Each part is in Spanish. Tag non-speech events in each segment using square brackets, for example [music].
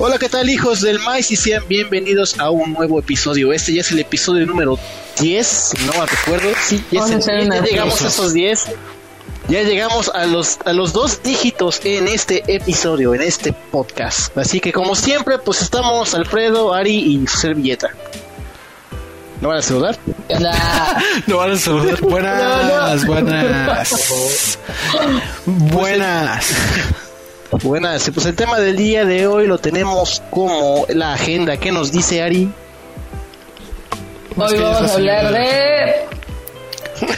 Hola, ¿qué tal hijos del maíz? Y sean bienvenidos a un nuevo episodio. Este ya es el episodio número 10, si no me recuerdo. Sí, ya, es el, ya llegamos a esos 10. Ya llegamos a los, a los dos dígitos en este episodio, en este podcast. Así que como siempre, pues estamos Alfredo, Ari y Servilleta. ¿No van a saludar? [laughs] no van a saludar. [laughs] Buenas, buenas. [laughs] Buenas. Buenas. Pues el tema del día de hoy lo tenemos como la agenda. ¿Qué nos dice Ari? Hoy vamos a hablar [laughs] de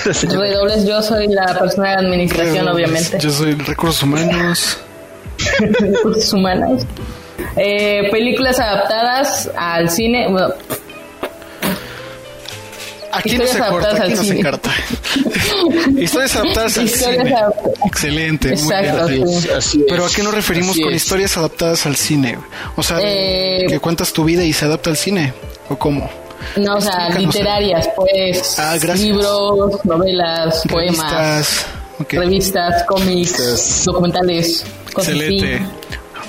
Redobles, yo soy la persona de administración, obviamente. Yo soy recursos humanos. [laughs] recursos humanos. Eh, películas adaptadas al cine. Aquí no se corta, aquí no se carta. [laughs] historias adaptadas al cine. Excelente, Exacto, muy bien. Pero ¿a qué nos referimos con historias adaptadas al cine? O sea, eh, que cuentas tu vida y se adapta al cine. ¿O cómo? No, o sea, literarias, pues. Ah, libros, novelas, poemas, revistas, cómics, documentales. Excelente.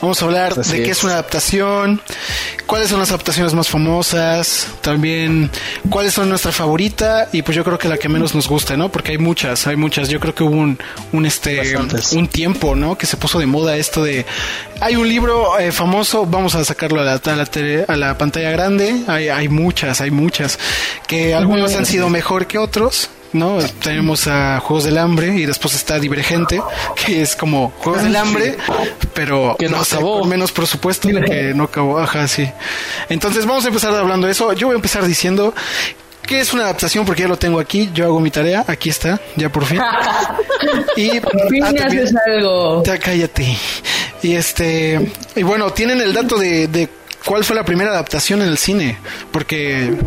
Vamos a hablar de qué es una adaptación, cuáles son las adaptaciones más famosas, también cuáles son nuestra favorita y pues yo creo que la que menos nos gusta, ¿no? Porque hay muchas, hay muchas. Yo creo que hubo un, un este un tiempo, ¿no? Que se puso de moda esto de hay un libro eh, famoso, vamos a sacarlo a la, a la, a la pantalla grande. Hay, hay muchas, hay muchas que algunos han sido mejor que otros, ¿no? Tenemos a Juegos del Hambre y después está Divergente, que es como Juegos del Hambre, pero que no, acabó. menos por supuesto que no acabó, ajá, sí. Entonces vamos a empezar hablando de eso. Yo voy a empezar diciendo que es una adaptación porque ya lo tengo aquí, yo hago mi tarea, aquí está, ya por fin. [laughs] y por fin ah, haces algo. Ya cállate. Y este, y bueno, tienen el dato de, de cuál fue la primera adaptación en el cine, porque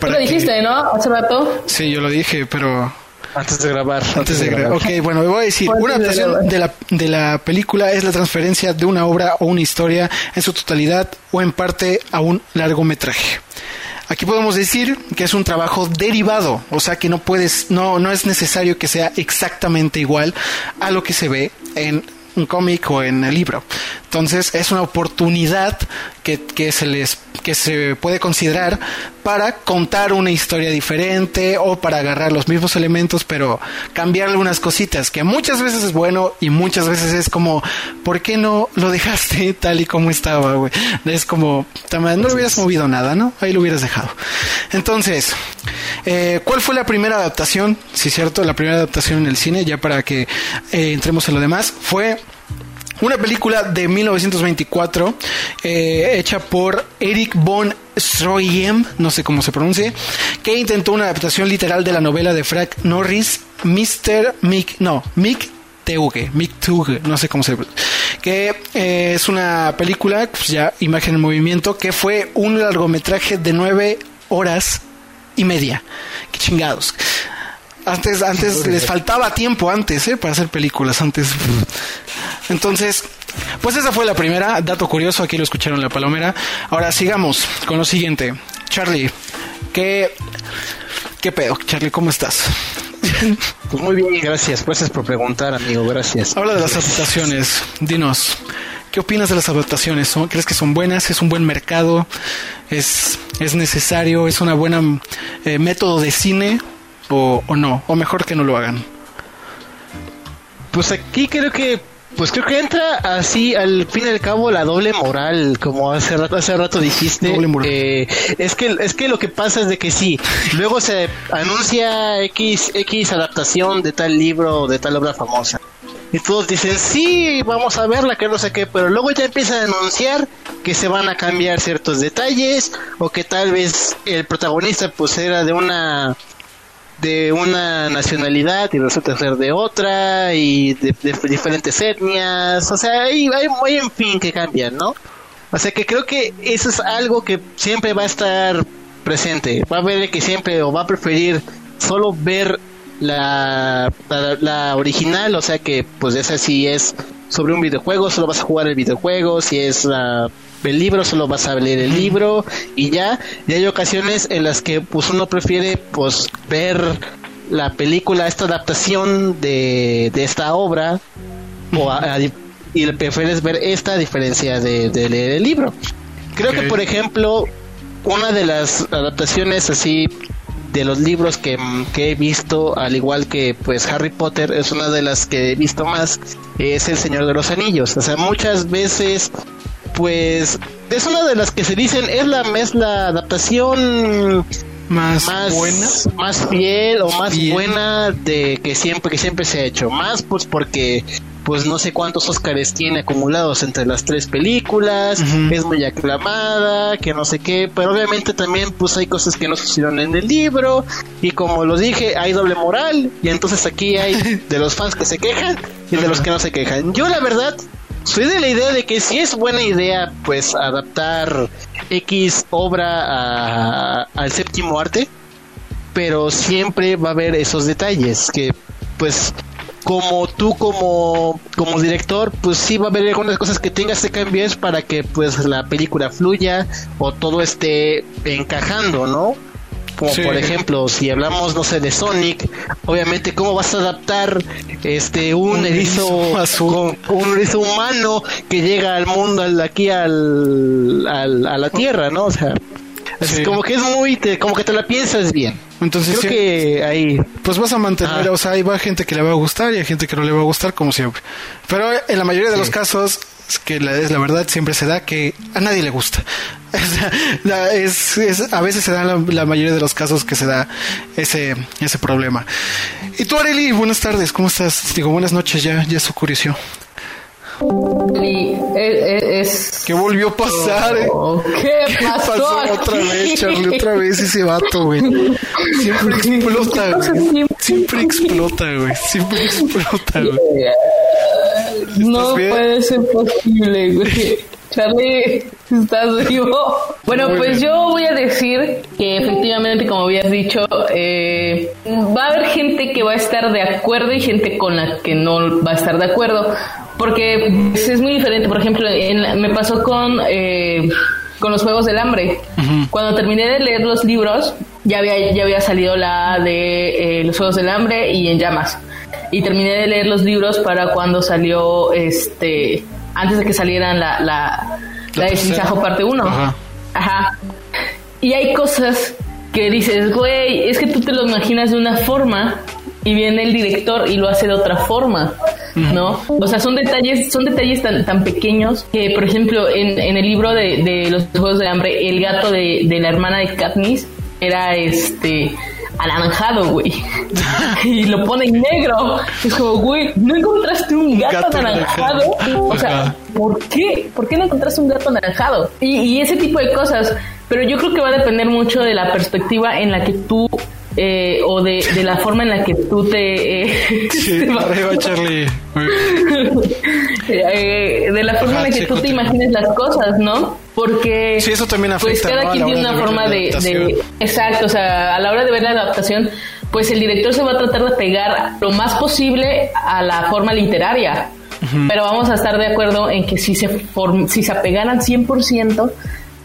Tú lo dijiste, ¿no? Hace rato. Sí, yo lo dije, pero... Antes de grabar. Antes, de, grabar. Ok, bueno, me voy a decir, una adaptación de la, de la película es la transferencia de una obra o una historia en su totalidad o en parte a un largometraje. Aquí podemos decir que es un trabajo derivado, o sea que no puedes, no, no es necesario que sea exactamente igual a lo que se ve en un cómic o en el libro. Entonces es una oportunidad que, que, se les que se puede considerar para contar una historia diferente o para agarrar los mismos elementos pero cambiar algunas cositas que muchas veces es bueno y muchas veces es como ¿por qué no lo dejaste [laughs] tal y como estaba güey? es como no lo hubieras movido nada ¿no? ahí lo hubieras dejado entonces eh, ¿cuál fue la primera adaptación? sí cierto la primera adaptación en el cine ya para que eh, entremos en lo demás fue una película de 1924 eh, hecha por Eric von Stroheim, no sé cómo se pronuncie, que intentó una adaptación literal de la novela de Frank Norris, Mr. Mick, no, Mick Teuge, Mick Teuge, no sé cómo se que eh, es una película, pues ya imagen en movimiento, que fue un largometraje de nueve horas y media. Qué chingados. Antes, antes les faltaba tiempo antes, ¿eh? Para hacer películas antes. Entonces, pues esa fue la primera. Dato curioso, aquí lo escucharon la palomera. Ahora sigamos con lo siguiente. Charlie, ¿qué, qué pedo? Charlie, ¿cómo estás? Pues muy bien, gracias. Gracias por preguntar, amigo. Gracias. Habla de las adaptaciones. Dinos, ¿qué opinas de las adaptaciones? ¿Crees que son buenas? ¿Es un buen mercado? ¿Es, es necesario? ¿Es una buena eh, método de cine? o, o no, o mejor que no lo hagan. Pues aquí creo que pues creo que entra así al fin y al cabo la doble moral, como hace rato, hace rato dijiste. Eh, es que es que lo que pasa es de que sí, luego se anuncia X X adaptación de tal libro de tal obra famosa. Y todos dicen, sí, vamos a verla, que no sé qué, pero luego ya empiezan a anunciar que se van a cambiar ciertos detalles o que tal vez el protagonista pues era de una de una nacionalidad y resulta ser de otra y de, diferentes etnias, o sea, hay, hay, en fin que cambian, ¿no? O sea que creo que eso es algo que siempre va a estar presente, va a ver que siempre o va a preferir solo ver la, la, original, o sea que pues esa sí es sobre un videojuego, solo vas a jugar el videojuego, si es la el libro, solo vas a leer el libro y ya. Y hay ocasiones en las que pues uno prefiere pues ver la película, esta adaptación de, de esta obra o y prefieres ver esta diferencia de, leer el libro. Creo que, por ejemplo, una de las adaptaciones así de los libros que, que, he visto, al igual que pues Harry Potter, es una de las que he visto más, es El Señor de los Anillos. O sea, muchas veces, pues, es una de las que se dicen, es la, es la adaptación más, buena, más fiel o más buena de que siempre que siempre se ha hecho. Más pues porque pues no sé cuántos Óscares tiene acumulados entre las tres películas, es muy aclamada, que no sé qué, pero obviamente también pues hay cosas que no sucedieron en el libro y como lo dije, hay doble moral y entonces aquí hay [laughs] de los fans que se quejan y de los que no se quejan. Yo la verdad soy de la idea de que si es buena idea pues adaptar X obra al séptimo arte, pero siempre va a haber esos detalles que pues como tú como, como director, pues sí va a haber algunas cosas que tengas que cambiar para que pues la película fluya o todo esté encajando, ¿no? Como por ejemplo, si hablamos, no sé, de Sonic, obviamente, ¿cómo vas a adaptar este un, erizo, un erizo humano que llega al mundo, aquí al, al, a la Tierra, ¿no? O sea, como que es muy, como que te la piensas bien. Entonces, Creo que ahí. Pues vas a mantener, o sea, ahí va gente que le va a gustar y hay gente que no le va a gustar, como siempre. Pero en la mayoría de los casos, que la, es la verdad siempre se da que a nadie le gusta. [laughs] es, es, a veces se da la, la, mayoría de los casos que se da ese, ese problema. Y tú, Areli, buenas tardes, ¿cómo estás? Digo, buenas noches, ya, ya se oscureció. Y es, ¿Qué volvió a pasar? Eh? [laughs] ¿Qué, pasó? otra vez, Charlie? Otra vez ese vato, güey. Siempre [laughs] explota, güey. Siempre explota, güey. Siempre explota, güey. No puede ser posible, güey. Charlie, ¿estás vivo? Bueno, pues yo voy a decir que efectivamente, como habías dicho, eh, va a haber gente que va a estar de acuerdo y gente con la que no va a estar de acuerdo. Porque pues, es muy diferente. Por ejemplo, me pasó con, eh, con los Juegos del Hambre. Cuando terminé de leer los libros, ya había, ya había salido la de eh, los Juegos del Hambre y En Llamas. Y terminé de leer los libros para cuando salió, este, antes de que salieran la, la, la, de parte 1. Ajá. Ajá. Y hay cosas que dices, güey, es que tú te lo imaginas de una forma y viene el director y lo hace de otra forma, ¿no? O sea, son detalles, son detalles tan, tan pequeños que, por ejemplo, en, en el libro de, de, los Juegos de Hambre, el gato de, de la hermana de Katniss era este anaranjado, güey. [laughs] y lo pone en negro. Es como, güey, ¿no encontraste un gato, anaranjado? O sea, ¿por qué? ¿Por qué no encontraste un gato anaranjado? Y, y ese tipo de cosas. Pero yo creo que va a depender mucho de la perspectiva en la que tú eh, o de, de, la forma en la que tú te... Eh, [laughs] sí, arriba Charlie. [laughs] eh, de la forma en la que tú te imagines las cosas, ¿no? Porque... Sí, eso también pues, afecta. Pues cada quien tiene una forma de, de, Exacto, o sea, a la hora de ver la adaptación, pues el director se va a tratar de pegar lo más posible a la forma literaria. Pero vamos a estar de acuerdo en que si se, si se apegaran 100%,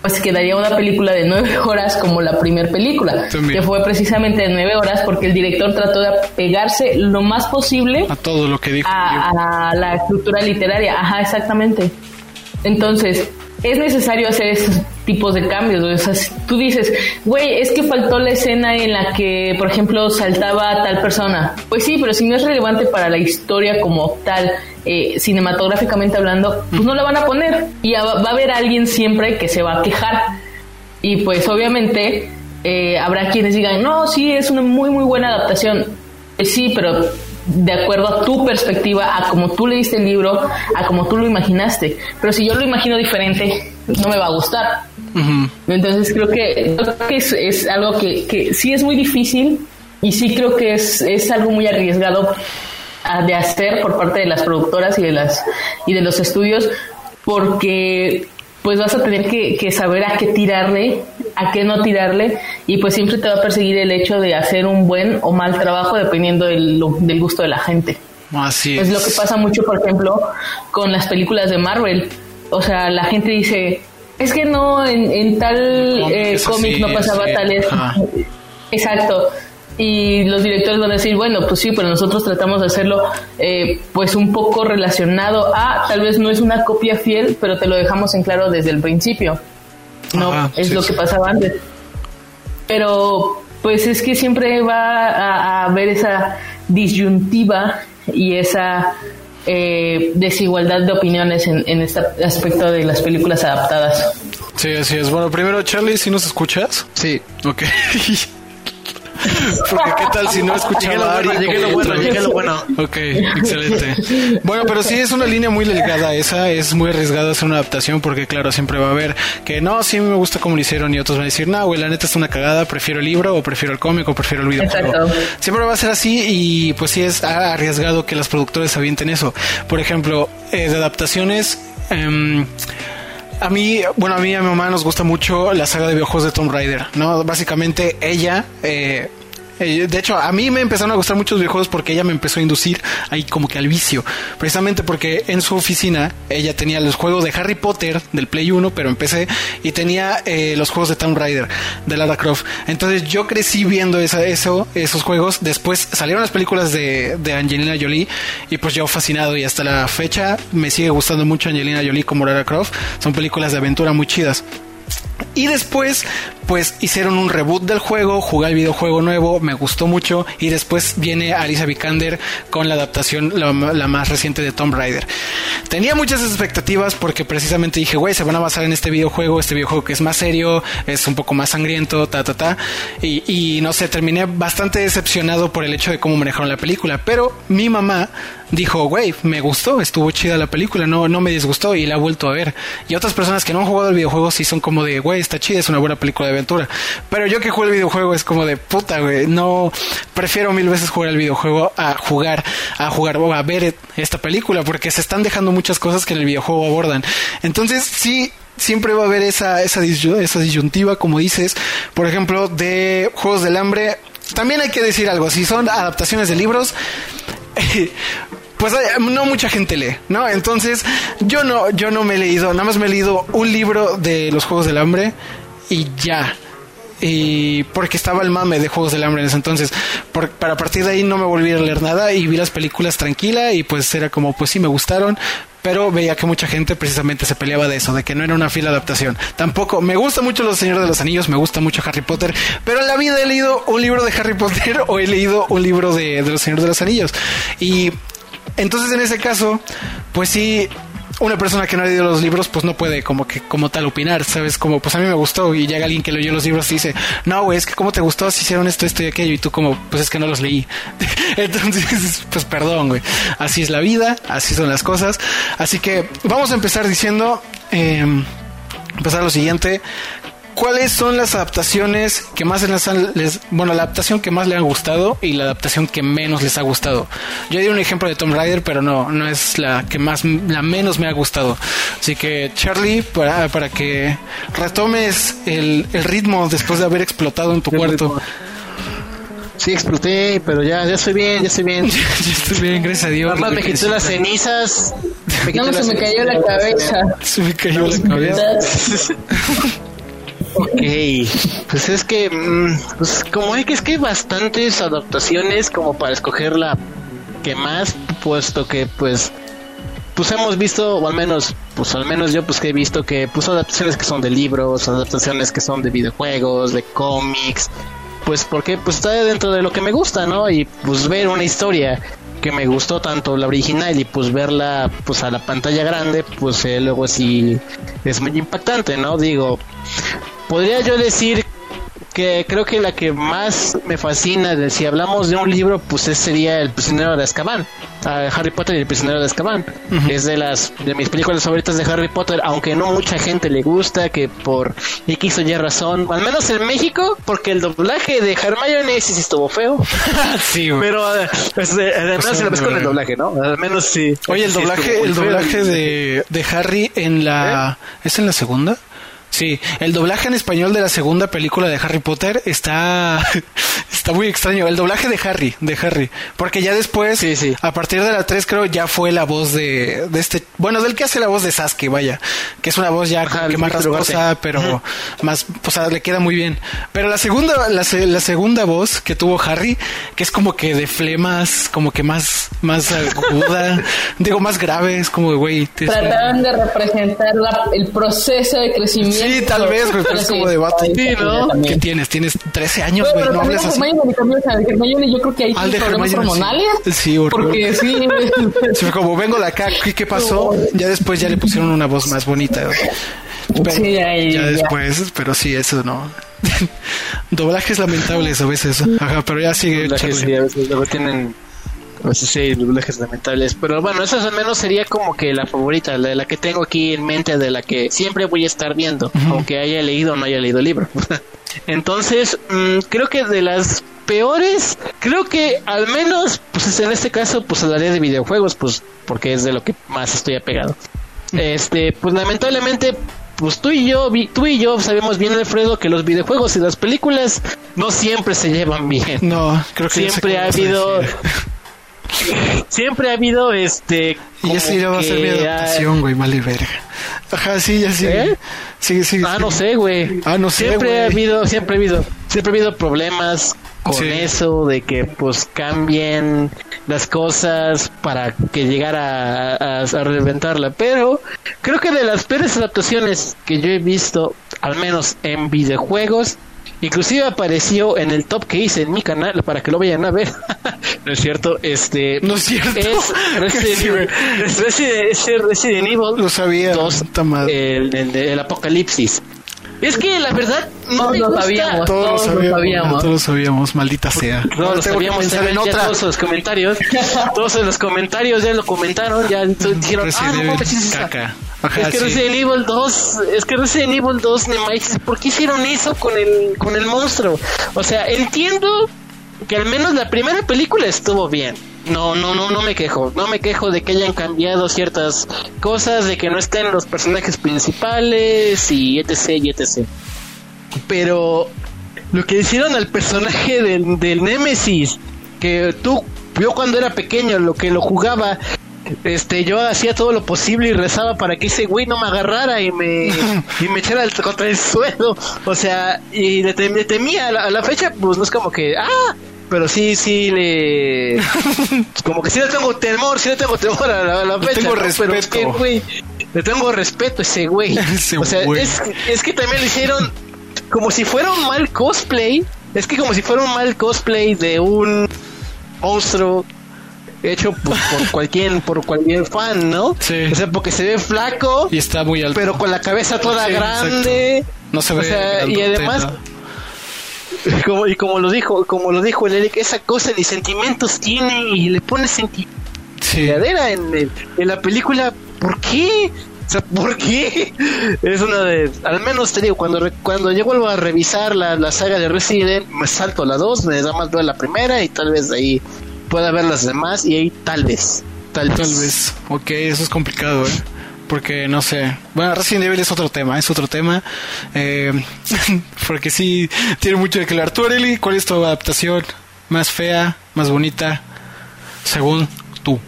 pues quedaría una película de nueve [laughs] horas como la primera película, que fue precisamente de nueve horas porque el director trató de pegarse lo más posible a todo lo que dijo a, a la estructura literaria. Ajá, exactamente. Entonces, es necesario hacer esos tipos de cambios. O tú dices, güey, es que faltó la escena en la que, por ejemplo, saltaba tal persona. Pues sí, pero si no es relevante para la historia como tal, eh, cinematográficamente hablando, pues no la van a poner. Y va a haber alguien siempre que se va a quejar. Y pues obviamente eh, habrá quienes digan, no, sí, es una muy, muy buena adaptación. Pues sí, pero de acuerdo a tu perspectiva, a como tú leíste el libro, a como tú lo imaginaste. Pero si yo lo imagino diferente, no me va a gustar. Entonces creo que, es, algo que, que, sí es muy difícil y sí creo que es, es algo muy arriesgado de hacer por parte de las productoras y de las y de los estudios porque pues vas a tener que, saber a qué tirarle, a qué no tirarle, y pues siempre te va a perseguir el hecho de hacer un buen o mal trabajo dependiendo del, del gusto de la gente. Así es. Es lo que pasa mucho, por ejemplo, con las películas de Marvel. O sea, la gente dice, es que no, en, tal eh, cómic no pasaba tal... Exacto. Y los directores van a decir, bueno, pues sí, pero nosotros tratamos de hacerlo eh, pues un poco relacionado a, tal vez no es una copia fiel, pero te lo dejamos en claro desde el principio. No, es lo que pasaba antes. Pero pues es que siempre va a, haber esa disyuntiva y esa eh, desigualdad de opiniones en, en este aspecto de las películas adaptadas. Sí, así es. Bueno, primero, Charlie, si nos escuchas? Sí. Ok. [laughs] Porque qué tal si no [laughs] escuchaba a Llegué lo bueno, llegué lo bueno. Ok, excelente. Bueno, pero sí es una línea muy delgada esa, es muy arriesgada hacer una adaptación porque claro, siempre va a haber que no, sí me gusta como lo hicieron y otros van a decir, no, güey, la neta es una cagada, prefiero el libro o prefiero el cómic o prefiero el videojuego. Exacto. Siempre va a ser así y pues sí es arriesgado que los productores avienten eso. Por ejemplo, eh, de adaptaciones... Eh, a mí, bueno, a mí y a mi mamá nos gusta mucho la saga de videojuegos de Tomb Raider, ¿no? Básicamente ella eh, eh, de hecho, a mí me empezaron a gustar muchos videojuegos porque ella me empezó a inducir ahí como que al vicio. Precisamente porque en su oficina ella tenía los juegos de Harry Potter del Play 1, pero empecé y tenía eh, los juegos de Tomb Raider de Lara Croft. Entonces yo crecí viendo esa, eso, esos juegos. Después salieron las películas de, de Angelina Jolie y pues yo fascinado y hasta la fecha me sigue gustando mucho Angelina Jolie como Lara Croft. Son películas de aventura muy chidas. Y después, pues hicieron un reboot del juego, jugué el videojuego nuevo, me gustó mucho. Y después viene Alicia Vikander con la adaptación, la, más reciente de Tomb Raider. Tenía muchas expectativas porque precisamente dije, güey, se van a basar en este videojuego, este videojuego que es más serio, es un poco más sangriento, ta, ta, ta. Y, y no sé, terminé bastante decepcionado por el hecho de cómo manejaron la película. Pero mi mamá dijo, güey, me gustó, estuvo chida la película, no, no me disgustó y la he vuelto a ver. Y otras personas que no han jugado el videojuego sí son como de, güey, está chida, es una buena película de aventura. Pero yo que juego el videojuego es como de, puta, güey, no, prefiero mil veces jugar el videojuego a jugar, a jugar o a ver esta película porque se están dejando muchas cosas que en el videojuego abordan. Entonces sí, siempre va a haber esa, esa, esa disyuntiva, como dices, por ejemplo, de Juegos del Hambre. También hay que decir algo, si son adaptaciones de libros, [laughs] pues no mucha gente lee, ¿no? Entonces, yo no, yo no me he leído, nada más me he leído un libro de los Juegos del Hambre y ya. Y porque estaba el mame de Juegos del Hambre en ese entonces. para partir de ahí no me volví a leer nada y vi las películas tranquila y pues era como, pues sí, me gustaron, pero veía que mucha gente precisamente se peleaba de eso, de que no era una fila adaptación. Tampoco, me gusta mucho Los Señores de los Anillos, me gusta mucho Harry Potter, pero en la vida he leído un libro de Harry Potter [laughs] o he leído un libro de, de Los Señores de los Anillos. Y entonces en ese caso, pues sí, una persona que no ha leído los libros pues no puede como que como tal opinar, ¿sabes? Como pues a mí me gustó y llega alguien que leyó los libros y dice, no, güey, es que cómo te gustó si hicieron esto, esto y aquello y tú como, pues es que no los leí. [laughs] Entonces, pues perdón, güey. Así es la vida, así son las cosas. Así que vamos a empezar diciendo, eh, empezar lo siguiente. ¿Cuáles son las adaptaciones que más les, han, les, bueno, la adaptación que más les ha gustado y la adaptación que menos les ha gustado? Yo di un ejemplo de Tomb Raider, pero no, no es la que más, la menos me ha gustado. Así que Charlie, para, para que retomes el, el ritmo después de haber explotado en tu cuarto. Sí, exploté, pero ya, ya estoy bien, ya estoy bien. [laughs] ya estoy bien, gracias a Dios. Mamá, [laughs] me quitó las cenizas. no, se me cayó la cabeza. Se me cayó la cabeza. [laughs] Ok, pues es que, mm, pues como hay que es que hay bastantes adaptaciones como para escoger la que más, puesto que pues pues hemos visto, o al menos, pues al menos yo pues que he visto que pues adaptaciones que son de libros, adaptaciones que son de videojuegos, de cómics, pues porque pues está dentro de lo que me gusta, ¿no? Y pues ver una historia que me gustó tanto la original y pues verla pues a la pantalla grande, pues eh, luego sí es muy impactante, ¿no? Digo, podría yo decir que creo que la que más me fascina, de, si hablamos de un libro, pues ese sería El prisionero de Azkaban, Harry Potter y el prisionero de Azkaban. Es de las de mis películas favoritas de Harry Potter, aunque no mucha gente le gusta, que por X o Y razón, al menos en México, porque el doblaje de Hermione sí estuvo feo. [laughs] sí, Pero eh, pues, además se lo ves con el doblaje, ¿no? Al menos sí. Oye, el doblaje, el doblaje de, de Harry en la... ¿Eh? ¿Es en la segunda? Sí, el doblaje en español de la segunda película de Harry Potter está [laughs] está muy extraño. El doblaje de Harry, de Harry, porque ya después, sí, sí. a partir de la 3 creo ya fue la voz de, de este, bueno, del que hace la voz de Sasuke, vaya, que es una voz ya que más rasposa, pero más, o sea, le queda muy bien. Pero la segunda, la, la, segunda voz que tuvo Harry, que es como que de flemas, como que más, más aguda, [laughs] digo, más grave, es como, güey. Trataron de representar el proceso de crecimiento Sí, tal vez, güey, pero es como debate. Sí, ¿no? ¿Qué tienes? Tienes 13 años, güey, no hables así. yo creo que hay problemas hormonales. Sí, Porque sí. [laughs] sí, como vengo de acá, ¿qué, pasó? Ya después ya le pusieron una voz más bonita. sí, ya, ya, después, pero sí, eso no. [laughs] Doblajes lamentables a veces. Ajá, pero ya sigue. Doblajes sí, a veces luego tienen no sé si doblajes lamentables. Pero bueno, esa al menos sería como que la favorita, la, la que tengo aquí en mente, de la que siempre voy a estar viendo, aunque haya leído o no haya leído el libro. [laughs] Entonces, mm, creo que de las peores, creo que al menos, pues en este caso, pues hablaré de videojuegos, pues porque es de lo que más estoy apegado. Este, pues lamentablemente, pues tú y yo, tú y yo sabemos bien, Alfredo, que los videojuegos y las películas no siempre se llevan bien. No, creo que siempre ha habido siempre ha habido este. Y así va a ser mi adaptación, güey, vale verga. Ajá, sí, ya sí. ¿Eh? Sigue, sigue. Ah, no sé, güey. Ah, no sé. Siempre ha habido, siempre ha habido, siempre ha habido problemas con eso de que pues cambien las cosas para que llegara a, a, reventarla. Pero creo que de las peores adaptaciones que yo he visto, al menos en videojuegos, Inclusive apareció en el top que hice en mi canal para que lo vayan a ver. [laughs] no es cierto, este. No es cierto. Es [laughs] Resident, Resident, Evil. Lo sabía. el, el, Apocalipsis. Es que la verdad no todos lo sabíamos, todos, lo sabíamos, todos lo sabíamos, maldita sea. Todos lo sabíamos, en otra. todos los comentarios, [laughs] todos en los comentarios ya lo comentaron, ya dijeron, ah, no, caca es que Resident Evil 2, es que Resident Evil 2, ¿por qué hicieron eso con el, con el monstruo? O sea, entiendo que al menos la primera película estuvo bien. No, no, no, no me quejo. No me quejo de que hayan cambiado ciertas cosas, de que no estén los personajes principales y etc, y etc. Pero lo que hicieron al personaje del, del Nemesis, que tú, yo cuando era pequeño, lo que lo jugaba este yo hacía todo lo posible y rezaba para que ese güey no me agarrara y me y me echara contra el suelo. O sea y le, temía a la, fecha pues no es como que ah pero sí sí le como que sí le tengo temor sí le tengo temor a la, fecha tengo respeto. le tengo respeto a ese güey. [laughs] O sea Es, es que también le hicieron como si fuera un mal cosplay es que como si fuera un mal cosplay de un monstruo hecho por, cualquier por cualquier fan, ¿no? Sí. O sea, porque se ve flaco y está muy alto, pero con la cabeza toda grande. No se ve. O sea, y además [laughs] como y como lo dijo, como lo dijo el Eric, esa cosa ni sentimientos tiene y le pone sentimientos sí. en, en la película, ¿por qué? O sea, ¿por qué? [laughs] Es una de. Al menos te digo, cuando, cuando yo vuelvo a revisar la, la saga de Resident, me salto la 2, me da más duda la primera y tal vez de ahí pueda ver las demás y ahí tal vez. Tal, tal vez. Ok, eso es complicado, ¿eh? Porque no sé. Bueno, Resident Evil es otro tema, es otro tema. Eh, [laughs] porque sí, tiene mucho de que hablar. Tú, Areli, ¿cuál es tu adaptación más fea, más bonita, según tú?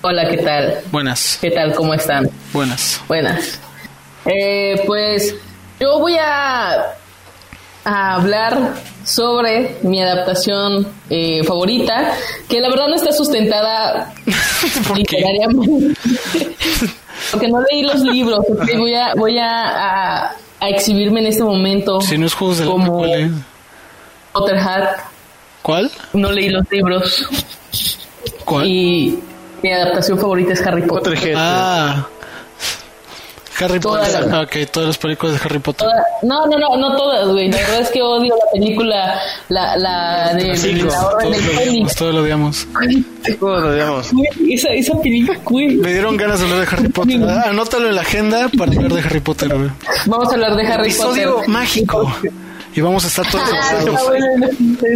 Hola, ¿qué tal? Buenas. ¿Qué tal? ¿Cómo están? Buenas. Buenas. Eh, pues yo voy a a hablar sobre mi adaptación eh, favorita, que la verdad no está sustentada [laughs] literariamente, porque no leí los libros, voy a voy a, a, exhibirme en este momento. Si no es juegos de como Potterhead. ¿Cuál? No leí los libros. ¿Cuál? Y mi adaptación favorita es Harry Potter. Potterhead. Ah. Harry Potter. ok, todas las películas de Harry Potter. no, no, no, no todas, güey. La verdad es que odio la película, la, la de sí, la Orden del Fénix. Todos lo odiamos. Todos lo odiamos. Esa, esa película, güey. Me dieron ganas de hablar de Harry Potter. anótalo en la agenda para hablar de Harry Potter, güey. Vamos a hablar de Harry Episodio Potter. mágico. Y vamos a estar todos ah,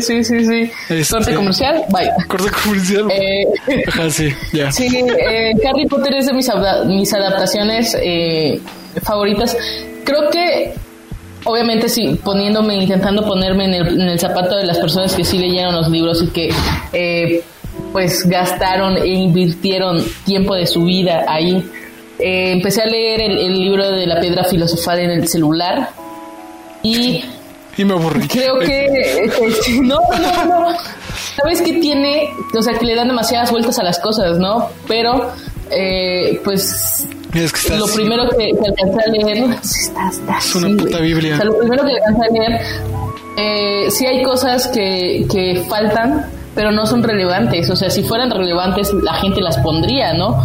Sí, sí, sí. Este, corte comercial, bye. Corte comercial. Eh, Ajá, sí, ya. Sí, eh, Harry Potter es de mis, mis adaptaciones eh, favoritas. creo que obviamente sí, poniéndome, intentando ponerme en el, zapato de las personas que sí leyeron los libros y que eh, pues gastaron e invirtieron tiempo de su vida ahí. Eh, empecé a leer el, libro de la piedra filosofal en el celular y... Y me aburrí. Creo que... Este, no, no, no. ¿Sabes qué tiene? O sea, que le dan demasiadas vueltas a las cosas, ¿no? Pero, eh, pues lo primero que, que, alcancé a leer es una puta Biblia. O sea, lo primero que alcancé a leer, eh, sí hay cosas que, que faltan, pero no son relevantes. O sea, si fueran relevantes, la gente las pondría, ¿no?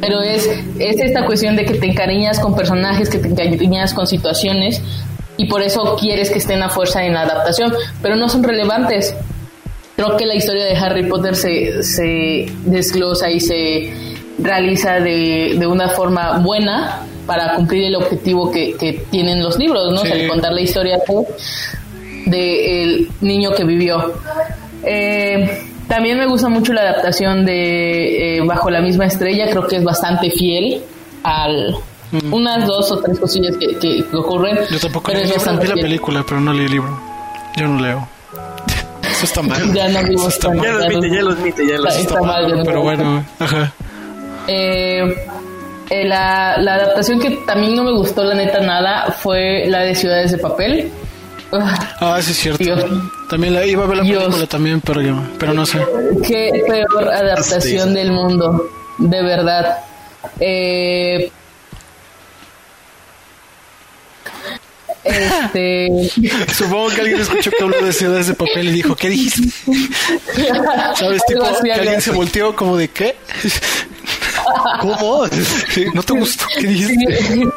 Pero es, es esta cuestión de que te encariñas con personajes, que te encariñas con situaciones y por eso quieres que estén a fuerza en la adaptación, pero no son relevantes. Creo que la historia de Harry Potter se, se desglosa y se realiza de, de una forma buena para cumplir el objetivo que, que tienen los libros, ¿no? contar la historia del niño que vivió. Eh, también me gusta mucho la adaptación de eh, Bajo la misma estrella, creo que es bastante fiel al mm. unas dos o tres cosillas que, que, ocurren. Yo tampoco leí la película, pero no leí el libro. Yo no leo. Eso está mal. ya no vimos está mal. Ya los admite, ya los admite, ya los está, mal. Pero bueno, ajá. Eh, eh, la, la, adaptación que también no me gustó, la neta, nada, fue la de Ciudades de Papel. Ah, sí, es cierto. También la iba a ver la película también, pero yo, pero no sé. Qué peor adaptación del mundo, de verdad. Eh, Este... [laughs] Supongo que alguien escuchó que habló de ciudades de papel y dijo, ¿qué dijiste? ¿Sabes? Tipo, que alguien se volteó como de ¿qué? ¿Cómo? ¿No te gustó? ¿Qué dijiste?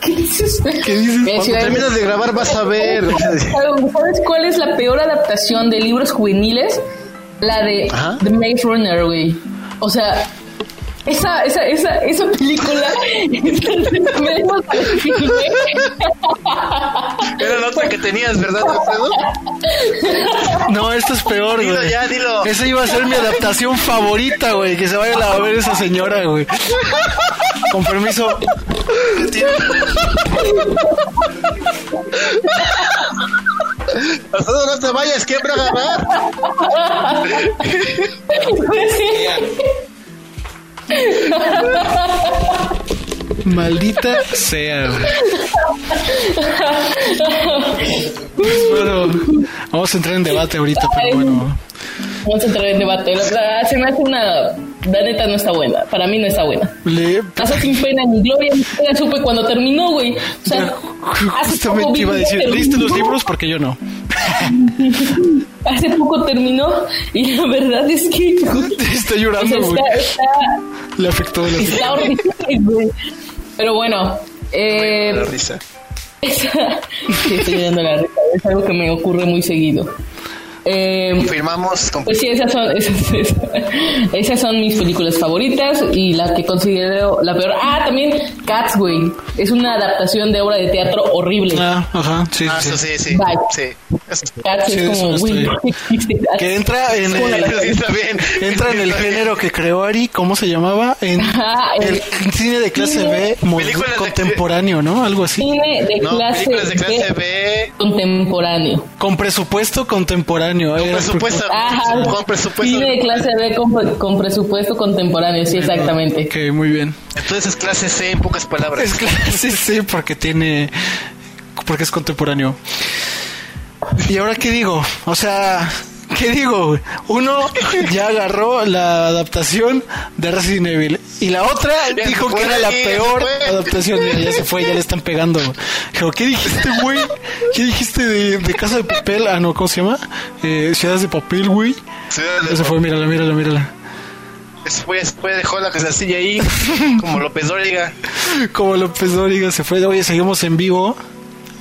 ¿Qué dices? ¿Qué dices? Cuando terminas de grabar vas a ver. [laughs] ¿Sabes cuál es la peor adaptación de libros juveniles? La de The Maze Runner, güey. O sea, esa, esa, esa, esa película Era la otra que tenías, ¿verdad, Alfredo? No, esto es peor, güey. Dilo ya, dilo. Esa iba a ser mi adaptación favorita, güey. Que se vaya a ver esa señora, güey. Con permiso. Alfredo, no te vayas, ¿qué para ganar? Maldita sea. bueno, vamos a entrar en debate ahorita, pero bueno. Vamos a entrar en debate. La verdad, se me hace una. La neta no está buena. Para mí no está buena. Le... Sin pena ni gloria. Ni supe cuando terminó, güey. O sea, justamente iba a decir, ¿leíste los libros? Porque yo no. [laughs] hace poco terminó y la verdad es que. [laughs] Está llorando, güey. Le afectó [laughs] la Está horrible. Pero bueno. Eh, la risa. Esa, [laughs] sí, estoy llorando la risa. Es algo que me ocurre muy seguido. Eh, Confirmamos. Pues sí, esas son, [laughs] esas, son mis películas favoritas y la que considero la peor. Ah, también Cats, güey. Es una adaptación de obra de teatro horrible. Ah, ajá, sí. Ah, sí, sí, sí. Cats es como, güey, Que entra en el, entra en el género que creó Ari, ¿cómo se llamaba? En el, cine de clase B contemporáneo, ¿no? Algo así. Cine de, clase, de clase B contemporáneo. Con presupuesto contemporáneo [laughs] con presupuesto. con presupuesto. Cine de clase B con, presupuesto contemporáneo, sí, exactamente. Ok, muy bien. Entonces es clase C en pocas palabras. Es clase C porque tiene. porque es contemporáneo. ¿Y ahora qué digo? O sea, ¿Qué digo? Uno ya agarró la adaptación de Resident Evil y la otra dijo que era la peor adaptación. ya se fue, ya le están pegando. Dijo, ¿qué dijiste, güey? ¿Qué dijiste de, Casa de Papel? Ah, no, ¿cómo se llama? Eh, Ciudades de Papel, güey. Ya se fue, mírala, mírala, mírala. Después, después dejó la casilla ahí, como López Dóriga. como López Dóriga se fue. Oye, seguimos en vivo.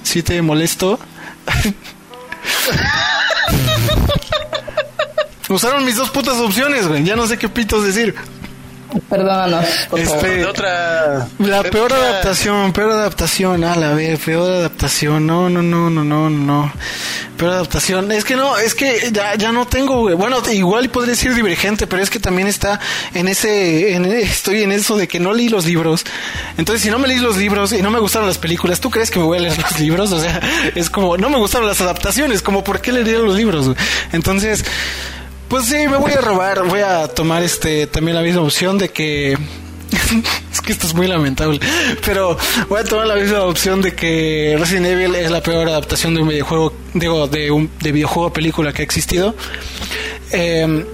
Si te molesto. [laughs] Usaron mis dos putas opciones, güey. Ya no sé qué pitos decir. perdónanos. Este, otra, la peor adaptación, peor adaptación, a la vez, peor adaptación, no, no, no, no, no, no. Peor adaptación, es que no, es que ya, ya no tengo, güey. Bueno, igual podría decir divergente, pero es que también está en ese, en, estoy en eso de que no leí los libros. Entonces, si no me leí los libros y no me gustaron las películas, ¿tú crees que me voy a leer [laughs] los libros? O sea, es como, no me gustaron las adaptaciones, como, ¿por qué leería los libros? Entonces, pues sí, me voy a robar, voy a tomar este también la misma opción de que [laughs] es que esto es muy lamentable, pero voy a tomar la misma opción de que Resident Evil es la peor adaptación de un videojuego, digo, de un de videojuego a película que ha existido. Em,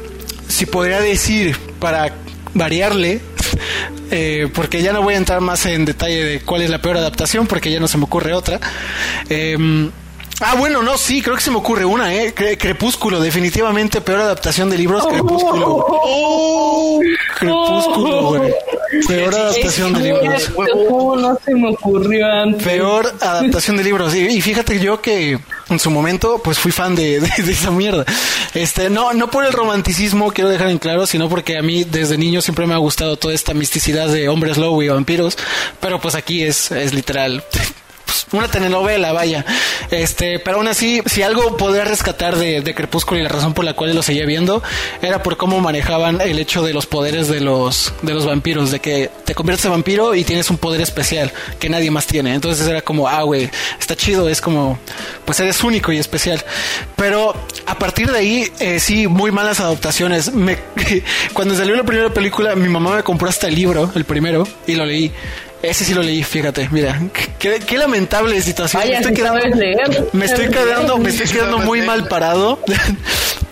si podría decir para variarle, [laughs] eh, porque ya no voy a entrar más en detalle de cuál es la peor adaptación, porque ya no se me ocurre otra. Eh, Ah, bueno, no, sí, creo que se me ocurre una, ¿eh? Crepúsculo, definitivamente peor adaptación de libros, Crepúsculo. Crepúsculo, güey. Peor adaptación de libros. no se me ocurrió antes? Peor adaptación de libros. Y, fíjate yo que en su momento, pues fui fan de, de, esa mierda. Este, no, no por el romanticismo, quiero dejar en claro, sino porque a mí desde niño siempre me ha gustado toda esta misticidad de hombres lobo y vampiros. Pero pues aquí es, es literal pues, una telenovela, vaya. Este, pero aún así, si algo podía rescatar de, Crepúsculo y la razón por la cual lo seguía viendo, era por cómo manejaban el hecho de los poderes de los, de los vampiros, de que te conviertes en vampiro y tienes un poder especial que nadie más tiene. Entonces era como, ah, güey, está chido, es como, pues eres único y especial. Pero a partir de ahí, eh, sí, muy malas adaptaciones. Me, [laughs] cuando salió la primera película, mi mamá me compró hasta el libro, el primero, y lo leí. Ese sí lo leí, fíjate, mira, qué, qué lamentable situación. me estoy quedando, me estoy quedando, me estoy quedando muy mal parado.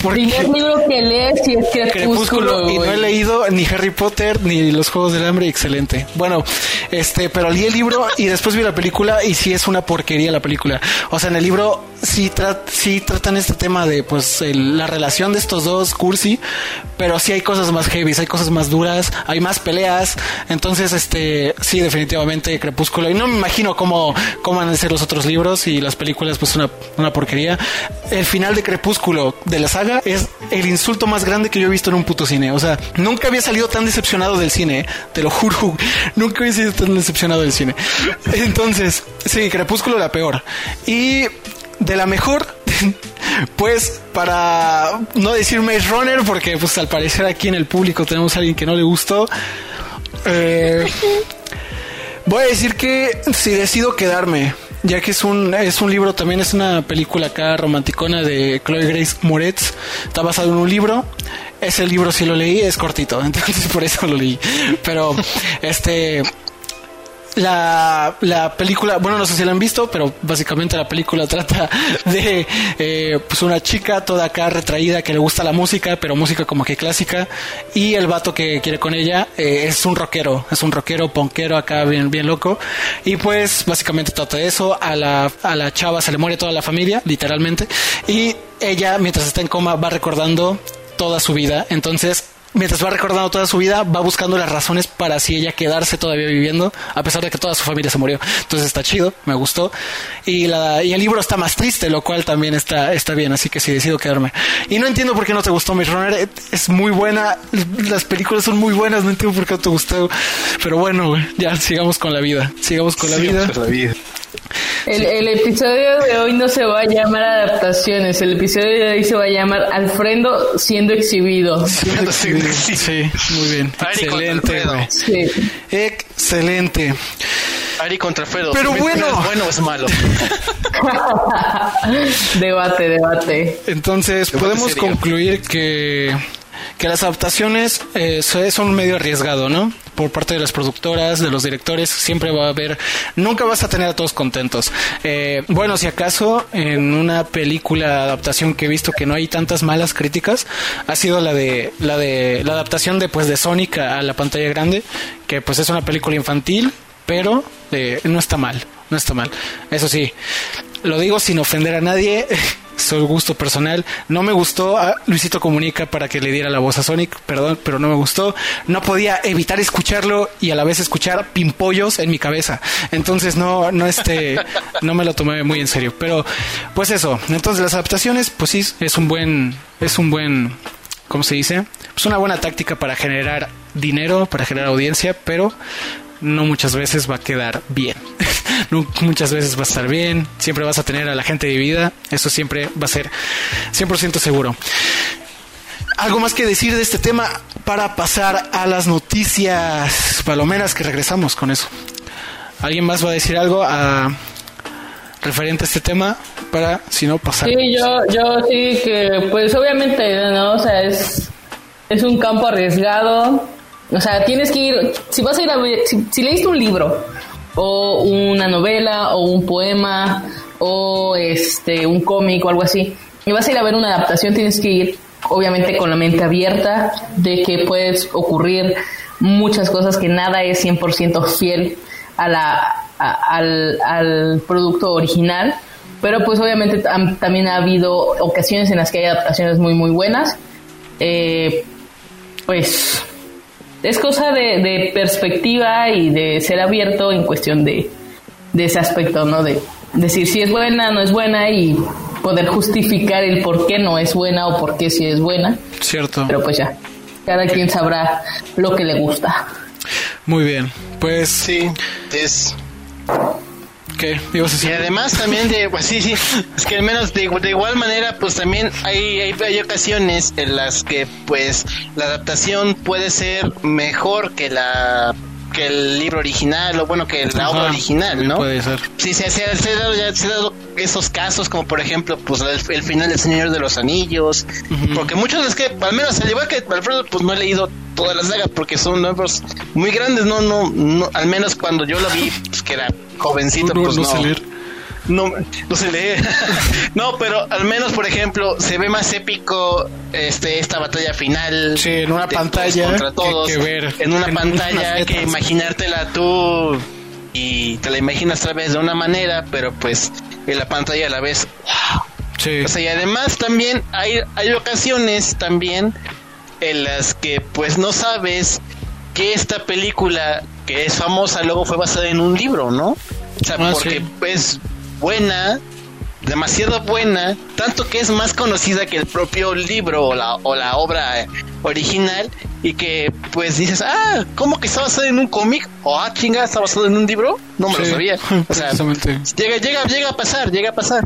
Primer libro que lees y es Crepúsculo, y no he leído ni Harry Potter ni los Juegos del Hambre, excelente. Bueno, este, pero leí el libro y después vi la película y sí es una porquería la película. O sea, en el libro sí, sí tratan este tema de pues la relación de estos dos cursi, pero sí hay cosas más heavy, hay cosas más duras, hay más peleas, entonces este, sí definitivamente Crepúsculo y no me imagino cómo, cómo van a ser los otros libros y las películas pues una, una porquería. El final de Crepúsculo de la es el insulto más grande que yo he visto en un puto cine. O sea, nunca había salido tan decepcionado del cine, ¿eh? te lo juro. Nunca había sido tan decepcionado del cine. Entonces, sí, Crepúsculo la peor. Y de la mejor, [laughs] pues para no decir Maze Runner, porque pues al parecer aquí en el público tenemos a alguien que no le gustó. Eh, voy a decir que si decido quedarme ya que es un, es un libro, también es una película acá romanticona de Chloe Grace Moretz, está basado en un libro. Ese libro sí lo leí, es cortito, [laughs] entonces por eso lo leí. Pero este la, la película, bueno, no sé si la han visto, pero básicamente la película [laughs] trata de eh, pues una chica toda acá retraída que le gusta la música, pero música como que clásica, y el vato que quiere con ella eh, es un rockero, es un rockero ponquero acá bien, bien loco, y pues básicamente trata de eso, a la, a la chava se le muere toda la familia, literalmente, y ella mientras está en coma va recordando toda su vida, entonces mientras va recordando toda su vida, va buscando las razones para así ella quedarse todavía viviendo, a pesar de que toda su familia se murió. Entonces está chido, me gustó. Y, la, y el libro está más triste, lo cual también está, está bien, así que sí decido quedarme. Y no entiendo por qué no te gustó Maze Runner, es muy buena, las películas son muy buenas, no entiendo por qué no te gustó. Pero bueno, ya sigamos con la vida, sigamos con la vida. Con la vida. El, episodio de hoy no se va a llamar adaptaciones, el episodio de hoy se va a llamar Alfredo siendo exhibido. Siendo exhibido. Sí, muy bien. Excelente, Excelente. Ari contra Fredo. Pero bueno. ¿Es bueno o es malo? [laughs] debate, debate. Entonces, podemos concluir que que las adaptaciones eh, son un medio arriesgado, ¿no? Por parte de las productoras, de los directores, siempre va a haber, nunca vas a tener a todos contentos. Eh, bueno, si acaso en una película adaptación que he visto que no hay tantas malas críticas, ha sido la de la de la adaptación de pues de Sonic a, la pantalla grande, que pues es una película infantil, pero eh, no está mal, no está mal. Eso sí, lo digo sin ofender a nadie. [laughs] soy gusto personal. No me gustó a Luisito Comunica para que le diera la voz a Sonic, perdón, pero no me gustó. No podía evitar escucharlo y a la vez escuchar pimpollos en mi cabeza. Entonces no, no este, [laughs] no me lo tomé muy en serio. Pero, pues eso. Entonces las adaptaciones, pues sí, es un buen, es un buen ¿cómo se dice? Es una buena táctica para generar dinero, para generar audiencia, pero no muchas veces va a quedar bien. [laughs] muchas veces va a estar bien, siempre vas a tener a la gente dividida, eso siempre va a ser 100% seguro. ¿Algo más que decir de este tema para pasar a las noticias palomeras que regresamos con eso? ¿Alguien más va a decir algo a, referente a este tema para, si no, pasar? Sí, yo, yo sí que, pues obviamente, ¿no? O sea, es, es un campo arriesgado. O sea, tienes que ir, si vas a ir a si, leíste un libro o una novela o un poema o este un cómic o algo así y vas a ir a ver una adaptación, tienes que ir obviamente con la mente abierta de que puedes ocurrir muchas cosas que nada es 100% fiel a la, al, producto original, pero pues obviamente también ha habido ocasiones en las que hay adaptaciones muy muy buenas. Eh, pues es cosa de, de, perspectiva y de ser abierto en cuestión de, de ese aspecto, ¿no? De decir si es buena, no es buena y poder justificar el por qué no es buena o por qué sí es buena. Cierto. Pero pues ya, cada quien sabrá lo que le gusta. Muy bien, pues sí, es... ¿Qué? Y además también de, pues sí, sí, es que al menos de, de igual manera, pues también hay, hay, hay, ocasiones en las que pues la adaptación puede ser mejor que la que el libro original o bueno que la obra original, ¿no? Puede ser. Sí, se, se, se, ha dado, ya, se ha dado esos casos como por ejemplo pues el, final del Señor de los Anillos, porque muchos es que al menos al igual que Alfredo pues no he leído todas las sagas porque son libros muy grandes, no, no, no, al menos cuando yo lo vi pues que era jovencito pues no. no no, no se lee. [laughs] no, pero al menos, por ejemplo, se ve más épico este esta batalla final. Sí, en una pantalla. Contra todos. Que, ver en una pantalla que imaginártela tú y te la imaginas tal vez de una manera, pero pues en la pantalla a la vez. Sí. O sea, y además también hay, hay ocasiones también en las que pues no sabes que esta película que es famosa luego fue basada en un libro, ¿no? O sea, ah, porque pues buena, demasiado buena, tanto que es más conocida que el propio libro o la, o la obra original y que pues dices, ah, ¿cómo que está basado en un cómic? O ah, chinga, está basado en un libro? No me lo sabía. [laughs] O sea, llega, llega, llega a pasar, llega a pasar.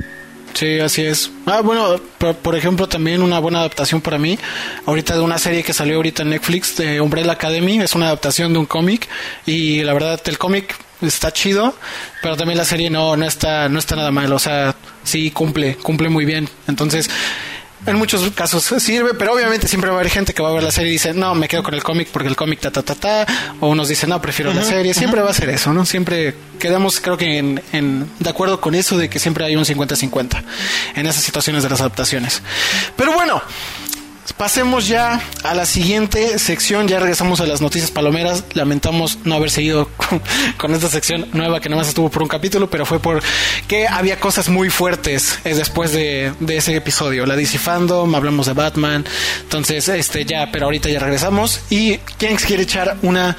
Sí, así es. Ah, bueno, por, ejemplo, también una buena adaptación para mí, ahorita de una serie que salió ahorita en Netflix de Umbrella Academy, es una adaptación de un cómic y la verdad el cómic está chido, pero también la serie no, no está, no está nada mal, o sea, sí cumple, cumple muy bien. Entonces, en muchos casos sirve, pero obviamente siempre va a haber gente que va a ver la serie y dice, no, me quedo con el cómic porque el cómic ta ta ta ta, o unos dicen, no, prefiero la serie, siempre va a ser eso, ¿no? Siempre quedamos, creo que en, en, de acuerdo con eso de que siempre hay un 50-50 en esas situaciones de las adaptaciones. Pero bueno, Pasemos ya a la siguiente sección. Ya regresamos a las noticias palomeras. Lamentamos no haber seguido [laughs] con, esta sección nueva que nada más estuvo por un capítulo, pero fue porque había cosas muy fuertes eh, después de, ese episodio. La DC Fandom, hablamos de Batman. Entonces, este ya, pero ahorita ya regresamos. Y quién quiere echar una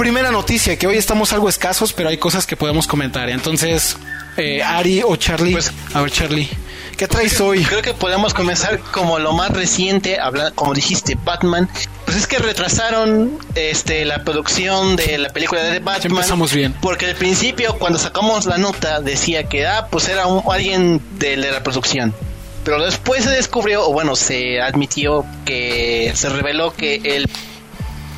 primera noticia, que hoy estamos algo escasos, pero hay cosas que podemos comentar. Entonces, eh, Ari o Charlie. Pues, a ver, Charlie. ¿Qué traes hoy? Creo que podemos comenzar como lo más reciente, hablar, como dijiste, Batman. Pues es que retrasaron este la producción de la película de Batman. empezamos bien. Porque al principio, cuando sacamos la nota, decía que ah, pues era alguien de, la producción. Pero después se descubrió, o bueno, se admitió que se reveló que el,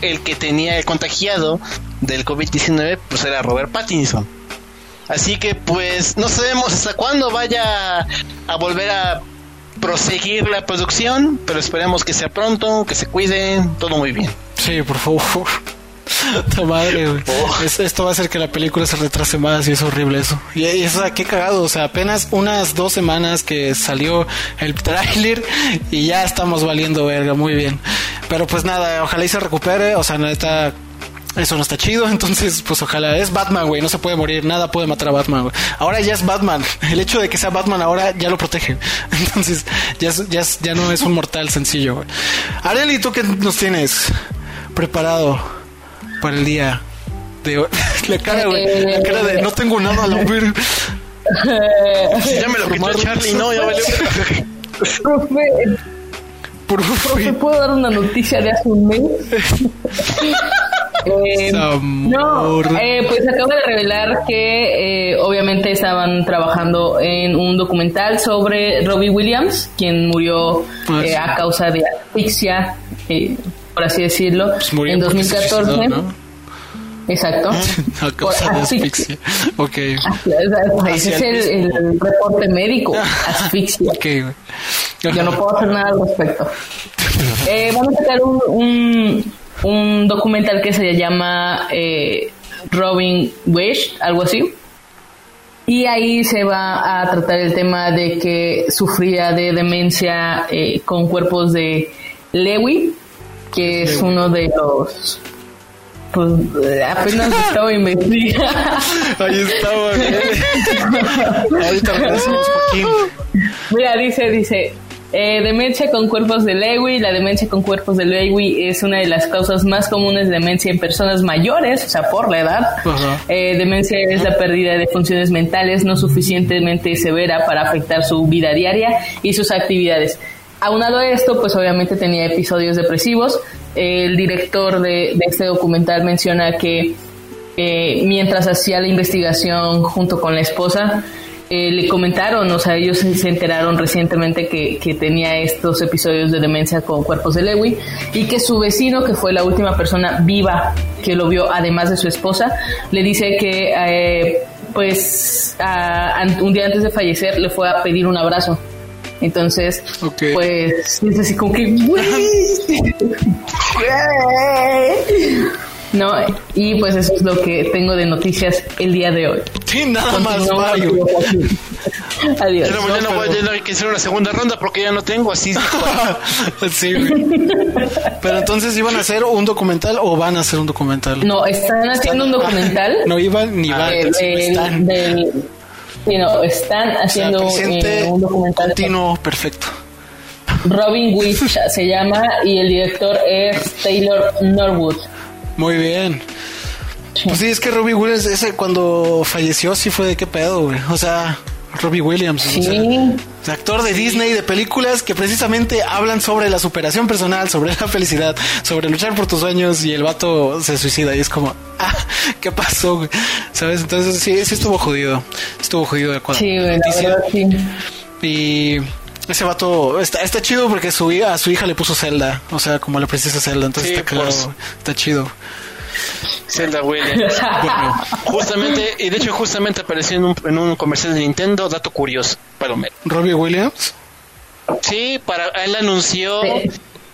el que tenía el contagiado del COVID-19, pues era Robert Pattinson. Así que pues no sabemos hasta cuándo vaya a volver a proseguir la producción, pero esperemos que sea pronto, que se cuide, todo muy bien. Sí, por favor. Madre, [laughs] oh. esto va a hacer que la película se retrase más y es horrible eso. Y, eso, qué cagado. O sea, apenas unas dos semanas que salió el tráiler y ya estamos valiendo verga. Muy bien. Pero pues nada, ojalá y se recupere. O sea, neta, eso no está chido, [laughs] entonces pues ojalá es Batman, güey, no se puede morir, nada puede matar a Batman, güey. Ahora ya es Batman, el hecho de que sea Batman ahora ya lo protege, [laughs] entonces ya, ya, ya no es un mortal sencillo, güey. Areli, ¿tú qué nos tienes preparado para el día de? [laughs] La cara, güey, la cara de no tengo nada a la ver. [laughs] ya me lo quitó Charlie, no, ya valió. ¿Te puedo dar una noticia de hace un mes? [laughs] Eh, no, eh, pues acabo de revelar que eh, obviamente estaban trabajando en un documental sobre Robbie Williams, quien murió ah, a causa de asfixia, por así decirlo, pues en 2014. Exacto. [laughs] A causa de asfixia. Ok. Ese es el, reporte médico. Asfixia. [laughs] Okay. Yo no puedo hacer nada al respecto. [laughs] vamos a sacar un, un documental que se llama eh, Robin Wish, algo así. Y ahí se va a tratar el tema de que sufría de demencia eh, con cuerpos de Lewy, que es uno de los pues apenas [laughs] estaba investigando. Ahí estaba. Ahorita regresamos, Joaquín. Mira, dice, dice, eh, demencia con cuerpos de Lewy. La demencia con cuerpos de Lewy es una de las causas más comunes de demencia en personas mayores, o sea, por la edad. Eh, demencia es la pérdida de funciones mentales no suficientemente severa para afectar su vida diaria y sus actividades. Aunado a esto, pues obviamente tenía episodios depresivos. el director de, este documental menciona que eh, mientras hacía la investigación junto con la esposa, eh, le comentaron, o sea, ellos se enteraron recientemente que, tenía estos episodios de demencia con cuerpos de Lewy y que su vecino, que fue la última persona viva que lo vio, además de su esposa, le dice que, eh, pues, un día antes de fallecer le fue a pedir un abrazo. Entonces, pues, es así como que, [laughs] ¿no? Y pues eso es lo que tengo de noticias el día de hoy. Sí, nada más, Mario. [laughs] Adiós. Pero mañana voy a tener que hacer una segunda ronda porque ya no tengo así. [laughs] sí, Pero entonces iban a hacer un documental o van a hacer un documental. No, están haciendo un documental. no iban ni van. están. Sí, no, están haciendo eh, un documental. Continuo, perfecto. Robin Wish [laughs] se llama y el director es Taylor Norwood. Muy bien. Pues sí, es que Robbie Williams, ese cuando falleció, sí fue de qué pedo, güey. O sea, Robbie Williams, actor de Disney, de películas que precisamente hablan sobre la superación personal, sobre la felicidad, sobre luchar por tus sueños y el vato se suicida y es como, ah, ¿qué pasó, güey? ¿Sabes? Entonces sí, sí estuvo jodido. Estuvo jodido de cuando. Sí, güey, sí. Y ese vato está, está chido porque su, a su hija le puso Zelda, o sea, como la princesa Zelda, entonces está claro, pues. está chido. Zelda Williams. [laughs] bueno, justamente, y de hecho justamente apareció en un, en un comercial de Nintendo, dato curioso, Palomero. ¿Robbie Williams? Sí, para él anunció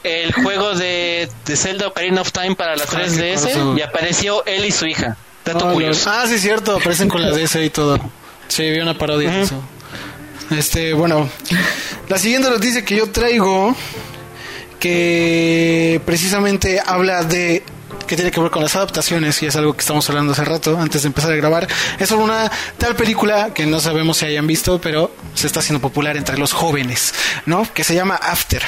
el juego de, de Zelda Ocarina of Time para la 3DS ah, y apareció él y su hija. Dato curioso. Ah, sí, cierto, aparecen con la DS y todo. Sí, vi una parodia de eso. Este, bueno, la siguiente noticia que yo traigo, que precisamente habla de que tiene que ver con las adaptaciones y es algo que estamos hablando hace rato antes de empezar a grabar. Es sobre una tal película que no sabemos si hayan visto, pero se está haciendo popular entre los jóvenes, ¿no? Que se llama After.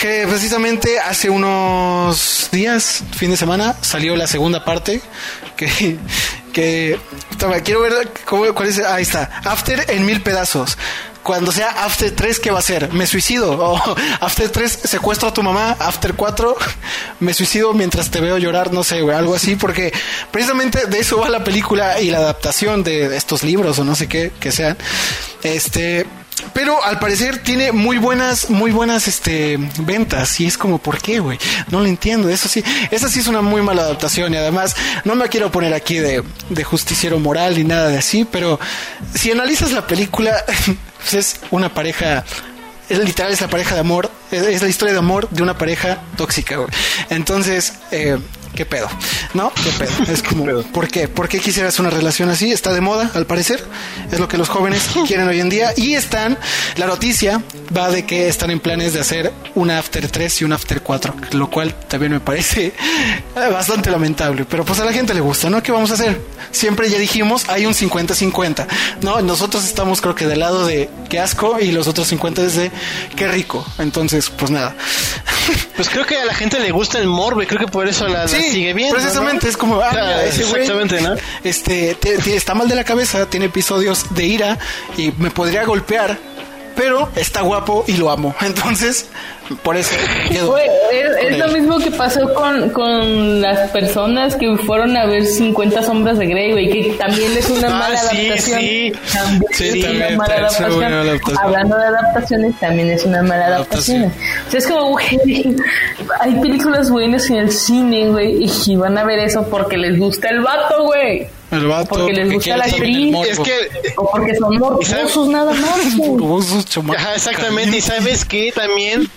Que precisamente hace unos días, fin de semana, salió la segunda parte que que quiero ver cuál es, ahí está, After en mil pedazos. Cuando sea After 3, ¿qué va a ser? ¿Me suicido? [laughs] O After 3, secuestro a tu mamá. After 4, me suicido mientras te veo llorar, no sé, algo así, porque precisamente de eso va la película y la adaptación de estos libros o no sé qué que sean. Este, pero al parecer tiene muy buenas, muy buenas este, ventas. Y es como, ¿por qué, güey? No lo entiendo. Eso sí, esa sí es una muy mala adaptación. Y además, no me quiero poner aquí de, de justiciero moral ni nada de así. Pero si analizas la película, [laughs] pues es una pareja es literal es la pareja de amor, es, la historia de amor de una pareja tóxica, güey. Entonces, eh, ¿qué pedo? ¿No? ¿Qué pedo? [laughs] Es como, ¿por qué? ¿Por qué quisieras una relación así? Está de moda, al parecer. Es lo que los jóvenes [laughs] quieren hoy en día. Y están, la noticia va de que están en planes de hacer una After 3 y una After 4, lo cual también me parece [laughs] bastante lamentable. Pero pues a la gente le gusta, ¿no? ¿Qué vamos a hacer? Siempre ya dijimos, hay un 50-50, ¿no? Nosotros estamos creo que del lado de qué asco y los otros 50 es de qué rico. Entonces, pues nada. Pues creo que a la gente le gusta el morbe, creo que por eso la, sigue bien. Precisamente es como, ah, ese güey, ¿no? Este, está mal de la cabeza, tiene episodios de ira y me podría golpear pero está guapo y lo amo. [laughs] Entonces, por eso es, lo mismo que pasó con, con las personas que fueron a ver 50 sombras de Grey, güey, que también es una ah, mala adaptación. Sí, también es una mala adaptación. Hablando de adaptaciones, también es una mala adaptación. O sea, es como, güey, hay películas buenas en el cine, güey, y van a ver eso porque les gusta el vato, güey. El vato. Porque les gusta la actriz. Es que, o porque son morbosos nada más. Morbosos, exactamente. Y sabes que también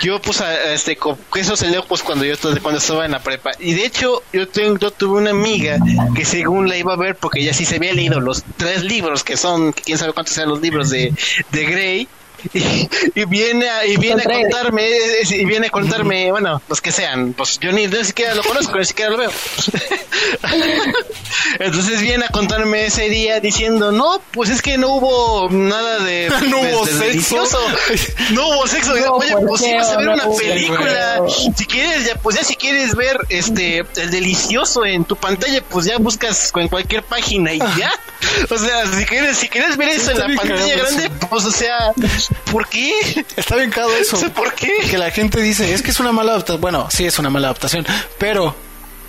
yo pues este eso se leo pues cuando yo cuando estaba en la prepa. Y de hecho yo tengo yo tuve una amiga que según la iba a ver porque ella sí se había leído los tres libros que son quién sabe cuántos sean los libros de de Grey [laughs] y, viene a, y viene a contarme y viene a contarme bueno los que sean. Pues yo ni, siquiera lo conozco ni siquiera lo veo. [laughs] Entonces viene a contarme ese día diciendo no pues es que no hubo nada de [laughs] no hubo sexo delicioso. no hubo sexo oye pues si vas a ver una película. si quieres ya pues ya si quieres ver este el delicioso en tu pantalla pues ya buscas en cualquier página y ya o sea si quieres si quieres ver eso en la pantalla grande pues o sea ¿Por qué? Está bien caro eso. ¿Por qué? Que la gente dice, es que es una mala adaptación. Bueno, sí es una mala adaptación, pero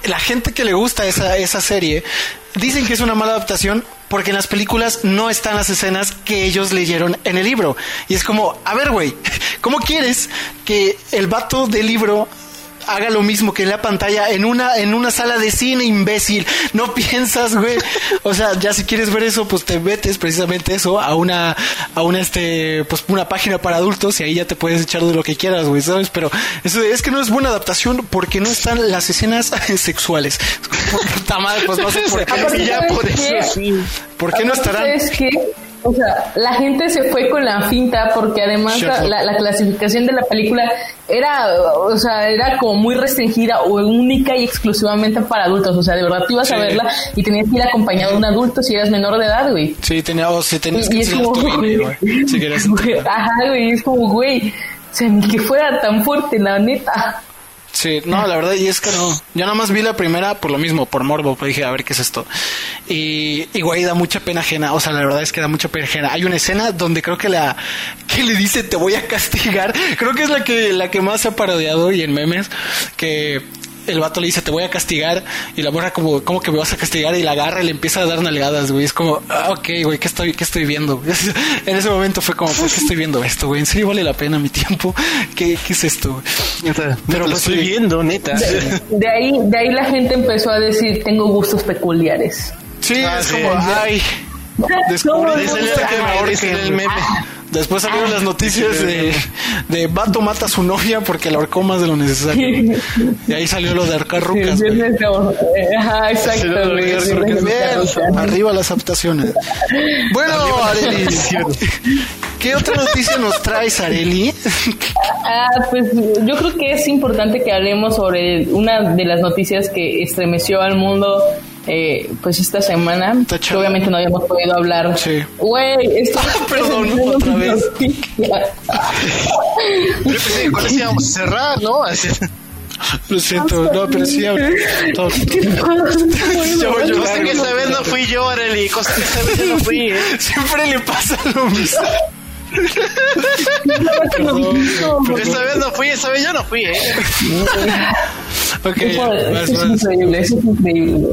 la gente que le gusta esa, esa serie dicen que es una mala adaptación porque en las películas no están las escenas que ellos leyeron en el libro. Y es como, a ver, güey, [laughs] ¿cómo quieres que el vato del libro haga lo mismo que en la pantalla en una en una sala de cine, imbécil. No [laughs] piensas, güey. O sea, ya si quieres ver eso, pues te metes precisamente eso a una a una este pues una página para adultos y ahí ya te puedes echar de lo que quieras, güey, ¿sabes? Pero eso es que no es buena adaptación porque no están las escenas [laughs] sexuales. [laughs] Puta madre, pues no sé por qué. ¿Por qué no estarán? Es o sea, la gente se fue con la finta porque además la, clasificación de la película era, o sea, era como muy restringida o única y exclusivamente para adultos. O sea, de verdad tú ibas a verla y tenías que ir acompañado de un adulto si eras menor de edad, güey. Sí, tenía, o si tenías que ir güey. Si Ajá, güey, es como, güey, o sea, ni que fuera tan fuerte, la neta. Sí, no, la verdad, y es que no. Yo nada más vi la primera por lo mismo, por morbo, pues dije, a ver qué es esto. Y, y güey, da mucha pena ajena. O sea, la verdad es que da mucha pena ajena. Hay una escena donde creo que la, que le dice te voy a castigar. Creo que es la que, la que más se ha parodiado y en memes, que el vato le dice, te voy a castigar. Y la morra como, ¿cómo que me vas a castigar? Y la agarra y le empieza a dar nalgadas, güey. Es como, ah, ok, güey, ¿qué estoy, qué estoy viendo? en ese momento fue como, ¿por qué estoy viendo esto, güey? ¿En serio vale la pena mi tiempo? ¿Qué, qué es esto? Pero lo estoy viendo, neta. De, ahí, de ahí la gente empezó a decir, tengo gustos peculiares. Sí, ah, es como, ay. Descubrí que me el meme. Después salieron las noticias de, de Vato mata a su novia porque la ahorcó más de lo necesario. Y ahí salió lo de arcar rucas. Ajá, exacto. arriba las adaptaciones. Bueno, Areli, ¿qué otra noticia nos traes, Areli? Ah, pues yo creo que es importante que hablemos sobre una de las noticias que estremeció al mundo eh, pues esta semana, que obviamente no habíamos podido hablar. Sí. Güey, esto [laughs] ah, perdón, otra vez. Yo pensé que con eso íbamos a cerrar, ¿no? Lo siento, no, pero sí todo, [laughs] yo, yo, sé que esta vez no fui yo, Arely, cosa que esta vez no fui, ¿eh? [laughs] Siempre le pasa lo mismo. esta vez no fui, esta vez yo no fui, ¿eh? [laughs] Okay, eso, es increíble, eso es increíble.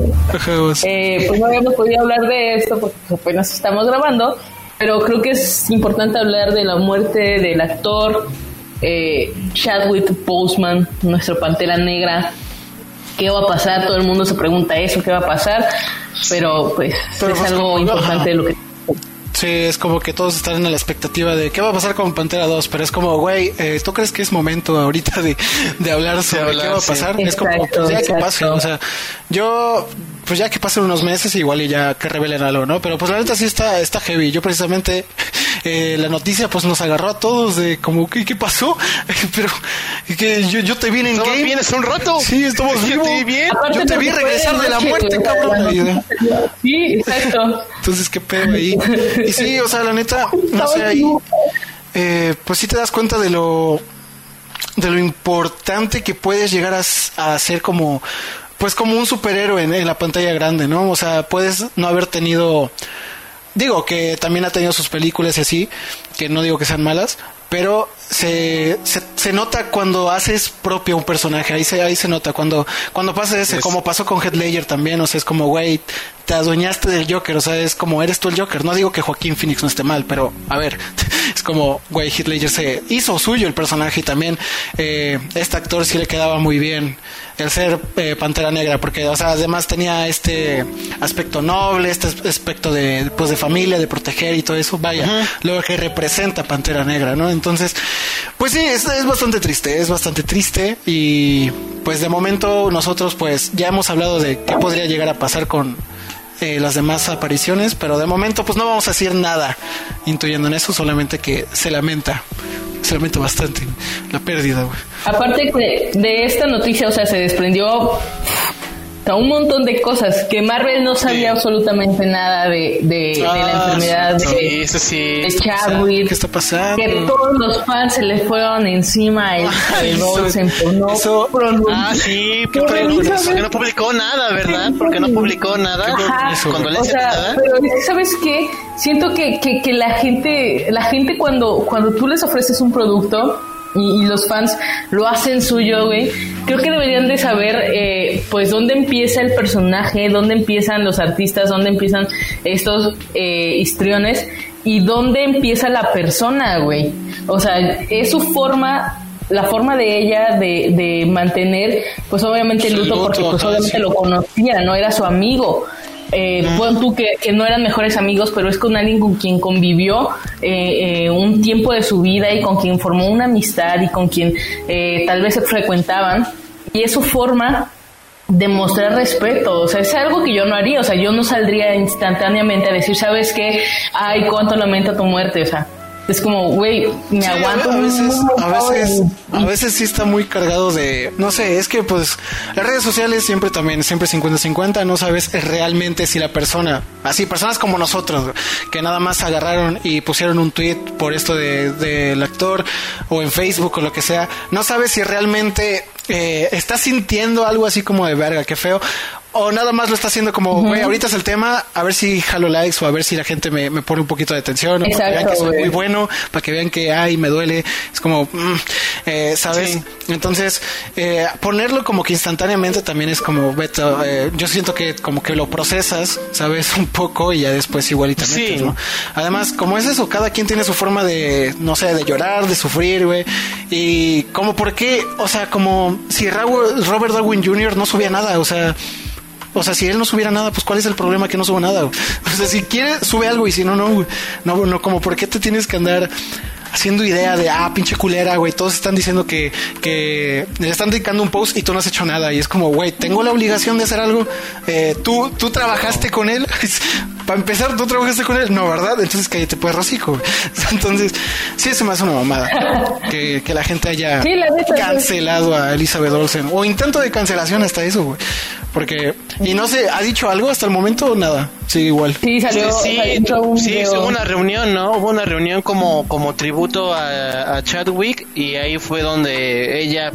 Eh, pues no habíamos podido hablar de esto porque apenas estamos grabando, pero creo que es importante hablar de la muerte del actor eh, Chadwick Boseman, nuestro Pantera Negra. ¿Qué va a pasar? Todo el mundo se pregunta eso, ¿qué va a pasar? Pero pues es algo importante de lo que Sí, es como que todos están en la expectativa de qué va a pasar con Pantera 2, pero es como, güey, eh, ¿tú crees que es momento ahorita de, de hablar sobre qué va a pasar? es como, pues ya que pase, o sea, yo pues ya que pasen unos meses igual y ya que revelen algo, ¿no? Pero pues la neta sí está, está heavy. Yo precisamente eh, la noticia pues nos agarró a todos de como, ¿qué, qué pasó? [laughs] Pero que yo, yo te vi en game. vienes un rato? Sí, estamos vivos. Te bien. yo te vi regresar de la muerte, cabrón. Sí, exacto. Entonces, ¿qué pedo ahí? [laughs] Y sí, o sea, la neta, no sé, ahí, eh, pues sí te das cuenta de lo de lo importante que puedes llegar a, a ser como pues como un superhéroe en, la pantalla grande, ¿no? O sea, puedes no haber tenido digo que también ha tenido sus películas y así, que no digo que sean malas, pero se, se, nota cuando haces propio un personaje, ahí se, ahí se nota, cuando, cuando pasa ese, como pasó con Head Ledger también, o sea, es como, güey, te adueñaste del Joker, o sea, es como, eres tú el Joker, no digo que Joaquín Phoenix no esté mal, pero, a ver, [laughs] es como, güey, Heath Ledger se hizo suyo el personaje y también eh, este actor sí le quedaba muy bien el ser eh, Pantera Negra, porque, o sea, además tenía este aspecto noble, este aspecto de, pues, de familia, de proteger y todo eso, vaya, lo que representa Pantera Negra, ¿no? Entonces, pues sí, es, bastante triste, es bastante triste y pues de momento nosotros pues ya hemos hablado de qué podría llegar a pasar con eh, las demás apariciones, pero de momento pues no vamos a decir nada intuyendo en eso, solamente que se lamenta se lamenta bastante la pérdida, Aparte de esta noticia, o sea, se desprendió un montón de cosas que Marvel no sabía absolutamente nada de, de, la ah, enfermedad de, Chadwick. ¿Qué está pasando? Que todos los fans se le fueron encima a él, [laughs] eso, Ah, sí, porque, no publicó nada, ¿verdad? Porque no publicó nada. cuando le o sea, nada. Pero ¿sabes qué? Siento que, que, que la gente, la gente cuando, cuando tú les ofreces un producto, y, los fans lo hacen suyo, güey. Creo que deberían de saber, eh, pues, dónde empieza el personaje, dónde empiezan los artistas, dónde empiezan estos eh, histriones y dónde empieza la persona, güey. O sea, es su forma la forma de ella de, de mantener, pues obviamente el luto, porque pues obviamente lo conocía, no era su amigo eh, tú que, no eran mejores amigos, pero es con alguien con quien convivió eh, eh, un tiempo de su vida y con quien formó una amistad y con quien eh, tal vez se frecuentaban. Y es su forma de mostrar respeto, o sea, es algo que yo no haría, o sea, yo no saldría instantáneamente a decir, ¿sabes qué? Ay, cuánto lamento tu muerte, o sea, es como, güey, me aguanto. A veces, a veces, a veces sí está muy cargado de, no sé, es que pues las redes sociales siempre también, siempre 50-50, no sabes realmente si la persona, así, personas como nosotros, que nada más agarraron y pusieron un tweet por esto del de, actor o en Facebook o lo que sea, no sabes si realmente eh, está sintiendo algo así como de verga, qué feo, o nada más lo está haciendo como, güey, ahorita es el tema, a ver si jalo likes o a ver si la gente me, me pone un poquito de atención, para que vean que soy muy bueno, para que vean que, ay, me duele, es como, mm, eh, ¿sabes? Entonces, eh, ponerlo como que instantáneamente también es como, Beto, eh, yo siento que como que lo procesas, ¿sabes? [laughs] Un poco y ya después igual y también, ¿no? Además, como es eso, cada quien tiene su forma de, no sé, de llorar, de sufrir, güey, y como, ¿por qué? O sea, como si Robert Darwin Jr. no subía nada, o sea, o sea, si él no subiera nada, pues ¿cuál es el problema que no suba nada? [laughs] O sea, si quiere, sube algo y si no, no, no, no, como, ¿por qué te tienes que andar haciendo idea de, ah, pinche culera, güey, todos están diciendo que, que le están dedicando un post y tú no has hecho nada. Y es como, güey, tengo la obligación de hacer algo. Eh, tú, tú trabajaste con él. [laughs] Para empezar, tú trabajaste con él. No, ¿verdad? Entonces cállate, pues, rosico. [laughs] Entonces, sí, se me hace una mamada que, que la gente haya cancelado a Elizabeth Olsen. O intento de cancelación hasta eso, güey. Porque, y no sé, ¿ha dicho algo hasta el momento o nada? Sí, igual. Sí, salió, sí, sí, hubo una reunión, ¿no? Hubo una reunión como, como tributo a, Chadwick y ahí fue donde ella...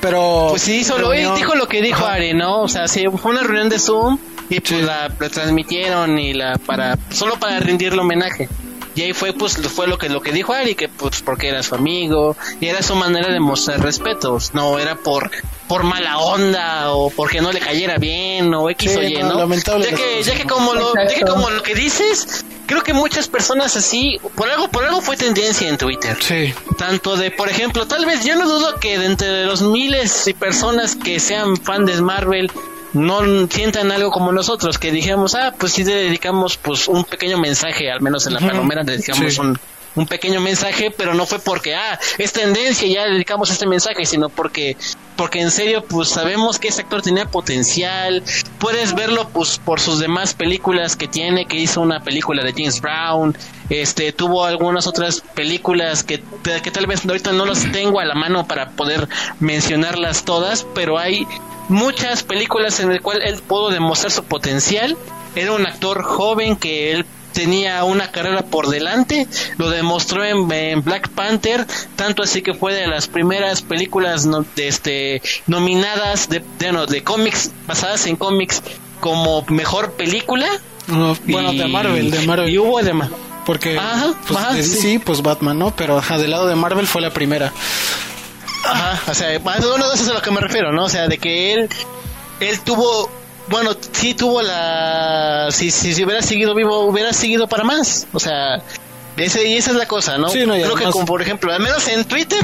Pero... Pues sí, solo dijo lo que dijo Ari, ¿no? O sea, sí, fue una reunión de Zoom y pues la, transmitieron y la para solo para rendirle homenaje. Y ahí fue pues fue lo que lo que dijo Ari que pues porque era su amigo y era su manera de mostrar respetos no era por por mala onda o porque no le cayera bien o X o Y, ¿no? Ya que, ya que como lo, ya que como lo que dices, creo que muchas personas así, por algo, por algo fue tendencia en Twitter. Sí. Tanto de, por ejemplo, tal vez yo no dudo que de entre los miles de personas que sean fan de Marvel no sientan algo como nosotros, que dijimos, ah, pues si le dedicamos pues un pequeño mensaje, al menos en la palomera le dedicamos un un pequeño mensaje, pero no fue porque, ah, es tendencia y ya dedicamos este mensaje, sino porque, porque en serio, pues sabemos que ese actor tenía potencial, puedes verlo pues por sus demás películas que tiene, que hizo una película de James Brown, este, tuvo algunas otras películas que, que tal vez ahorita no las tengo a la mano para poder mencionarlas todas, pero hay muchas películas en las cuales él pudo demostrar su potencial. Era un actor joven que él tenía una carrera por delante, lo demostró en, Black Panther, tanto así que fue de las primeras películas este, nominadas de, de, de cómics, basadas en cómics como mejor película bueno, de Marvel, de Marvel. Y hubo de Porque pues, de DC, pues Batman, ¿no? Pero del lado de Marvel fue la primera. Ajá, o sea, bueno, eso es a lo que me refiero, ¿no? O sea, de que él, él tuvo, bueno, sí tuvo la, si, si, si hubiera seguido vivo, hubiera seguido para más, o sea, ese, y esa es la cosa, ¿no? Creo que como por ejemplo, al menos en Twitter,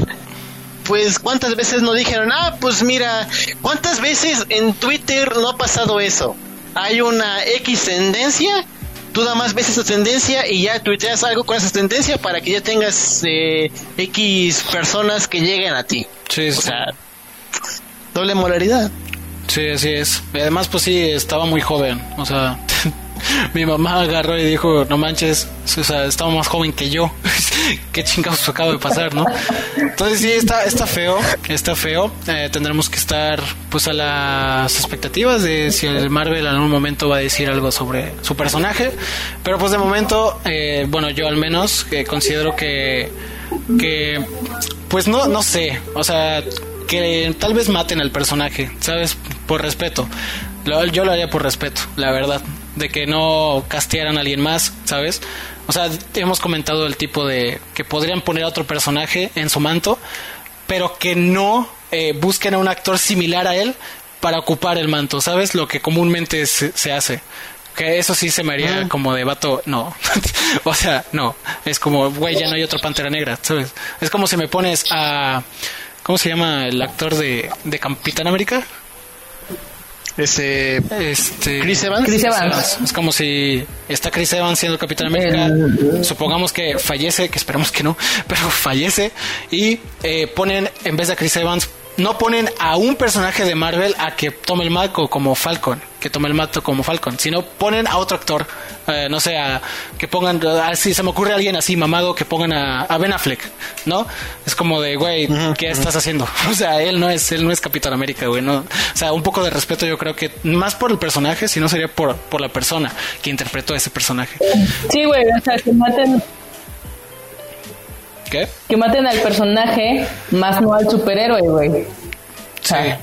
pues cuántas veces no dijeron, ah, pues mira, cuántas veces en Twitter no ha pasado eso. Hay una X tendencia, tú nada más ves esa tendencia y ya tuiteas algo con esa tendencia para que ya tengas eh, X personas que lleguen a ti. Sí, O sea, doble moralidad. Sí, así es. Además, pues sí, estaba muy joven. O sea, [laughs] mi mamá agarró y dijo, no manches, o sea, estaba más joven que yo. [laughs] Qué chingados acaba de pasar, ¿no? Entonces sí, está, está feo, está feo. Eh, tendremos que estar pues a las expectativas de si el Marvel en algún momento va a decir algo sobre su personaje. Pero pues de momento, eh, bueno, yo al menos eh, considero que, que, pues no, no sé, o sea, que tal vez maten al personaje, ¿sabes? Por respeto. Yo lo haría por respeto, la verdad de que no castearan a alguien más, ¿sabes? O sea, hemos comentado el tipo de que podrían poner a otro personaje en su manto, pero que no eh, busquen a un actor similar a él para ocupar el manto, ¿sabes? Lo que comúnmente se, hace. Que eso sí se me haría como de vato, no. [laughs] o sea, no. Es como, güey, ya no hay otro Pantera Negra, ¿sabes? Es como si me pones a... ¿Cómo se llama el actor de, de Capitán América? Ese. Este. Chris Evans. Chris Evans. Es como si está Chris Evans siendo Capitán América. Supongamos que fallece, que esperamos que no, pero fallece. Y eh, ponen, en vez de Chris Evans, no ponen a un personaje de Marvel a que tome el marco como Falcon, que tome el mato como Falcon, sino ponen a otro actor, eh, no sé, a, que pongan, si se me ocurre alguien así mamado, que pongan a, Ben Affleck, ¿no? Es como de, güey, ¿qué estás haciendo? [laughs] O sea, él no es, él no es Capitán América, güey, ¿no? O sea, un poco de respeto yo creo que más por el personaje, si no sería por, por la persona que interpretó a ese personaje. Sí, güey, o sea, que maten ¿Qué? Que maten al personaje, más no al superhéroe, güey. O sea,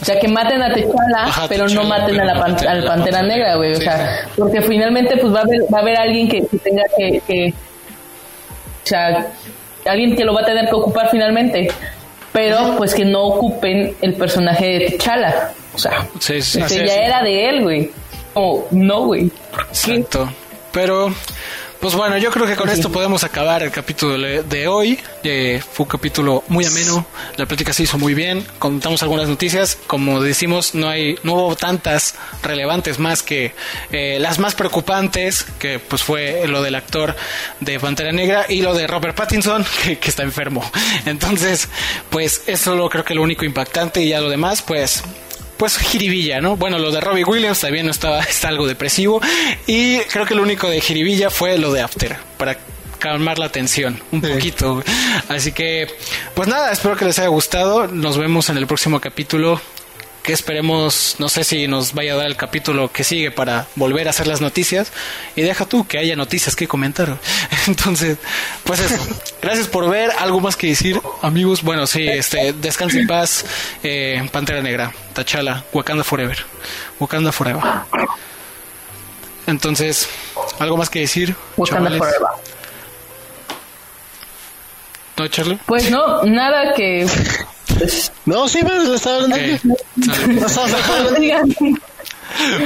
o sea, que maten a Techala, pero no maten a la al Pantera Negra, güey. O sea, porque finalmente pues va a haber, va a haber alguien que, tenga que, que, O sea, alguien que lo va a tener que ocupar finalmente. Pero pues que no ocupen el personaje de T'Challa. O sea, sí, sí, que ya era de él, güey. Como, no, güey. Exacto. Pero pues bueno, yo creo que con esto podemos acabar el capítulo de hoy. Eh, fue un capítulo muy ameno, la plática se hizo muy bien, contamos algunas noticias. Como decimos, no hay, no hubo tantas relevantes más que eh, las más preocupantes, que pues fue lo del actor de Pantera Negra y lo de Robert Pattinson, [laughs] que, que está enfermo. Entonces, pues eso lo creo que lo único impactante y ya lo demás, pues pues jiribilla, ¿no? Bueno, lo de Robbie Williams también estaba, [laughs] está algo depresivo. Y creo que lo único de jiribilla fue lo de After, para calmar la tensión un poquito. Así que, pues nada, espero que les haya gustado. Nos vemos en el próximo capítulo que esperemos, no sé si nos vaya a dar el capítulo que sigue para volver a hacer las noticias. Y deja tú que haya noticias que comentar. [laughs] Entonces, pues eso. Gracias por ver. ¿Algo más que decir, amigos? Bueno, sí, este, descanse en paz. Eh, Pantera Negra, Tachala, Wakanda Forever. Wakanda Forever. Entonces, ¿algo más que decir? Wakanda Forever. ¿No, Charlie? Pues no, nada que no, sí, pero estaba hablando. Okay. [laughs]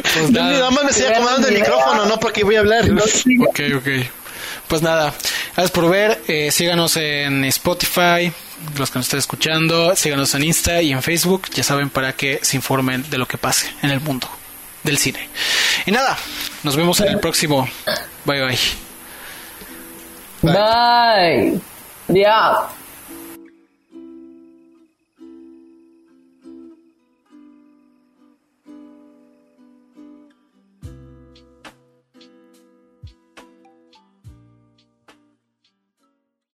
pues nada. Nada más me estoy acomodando el micrófono, no porque voy a hablar. Ok, ok. Pues nada, gracias por ver. Eh, síganos en Spotify, los que nos estén escuchando. Síganos en Insta y en Facebook. Ya saben para que se informen de lo que pase en el mundo del cine. Y nada, nos vemos en el próximo. Bye bye. Bye. bye. Yeah.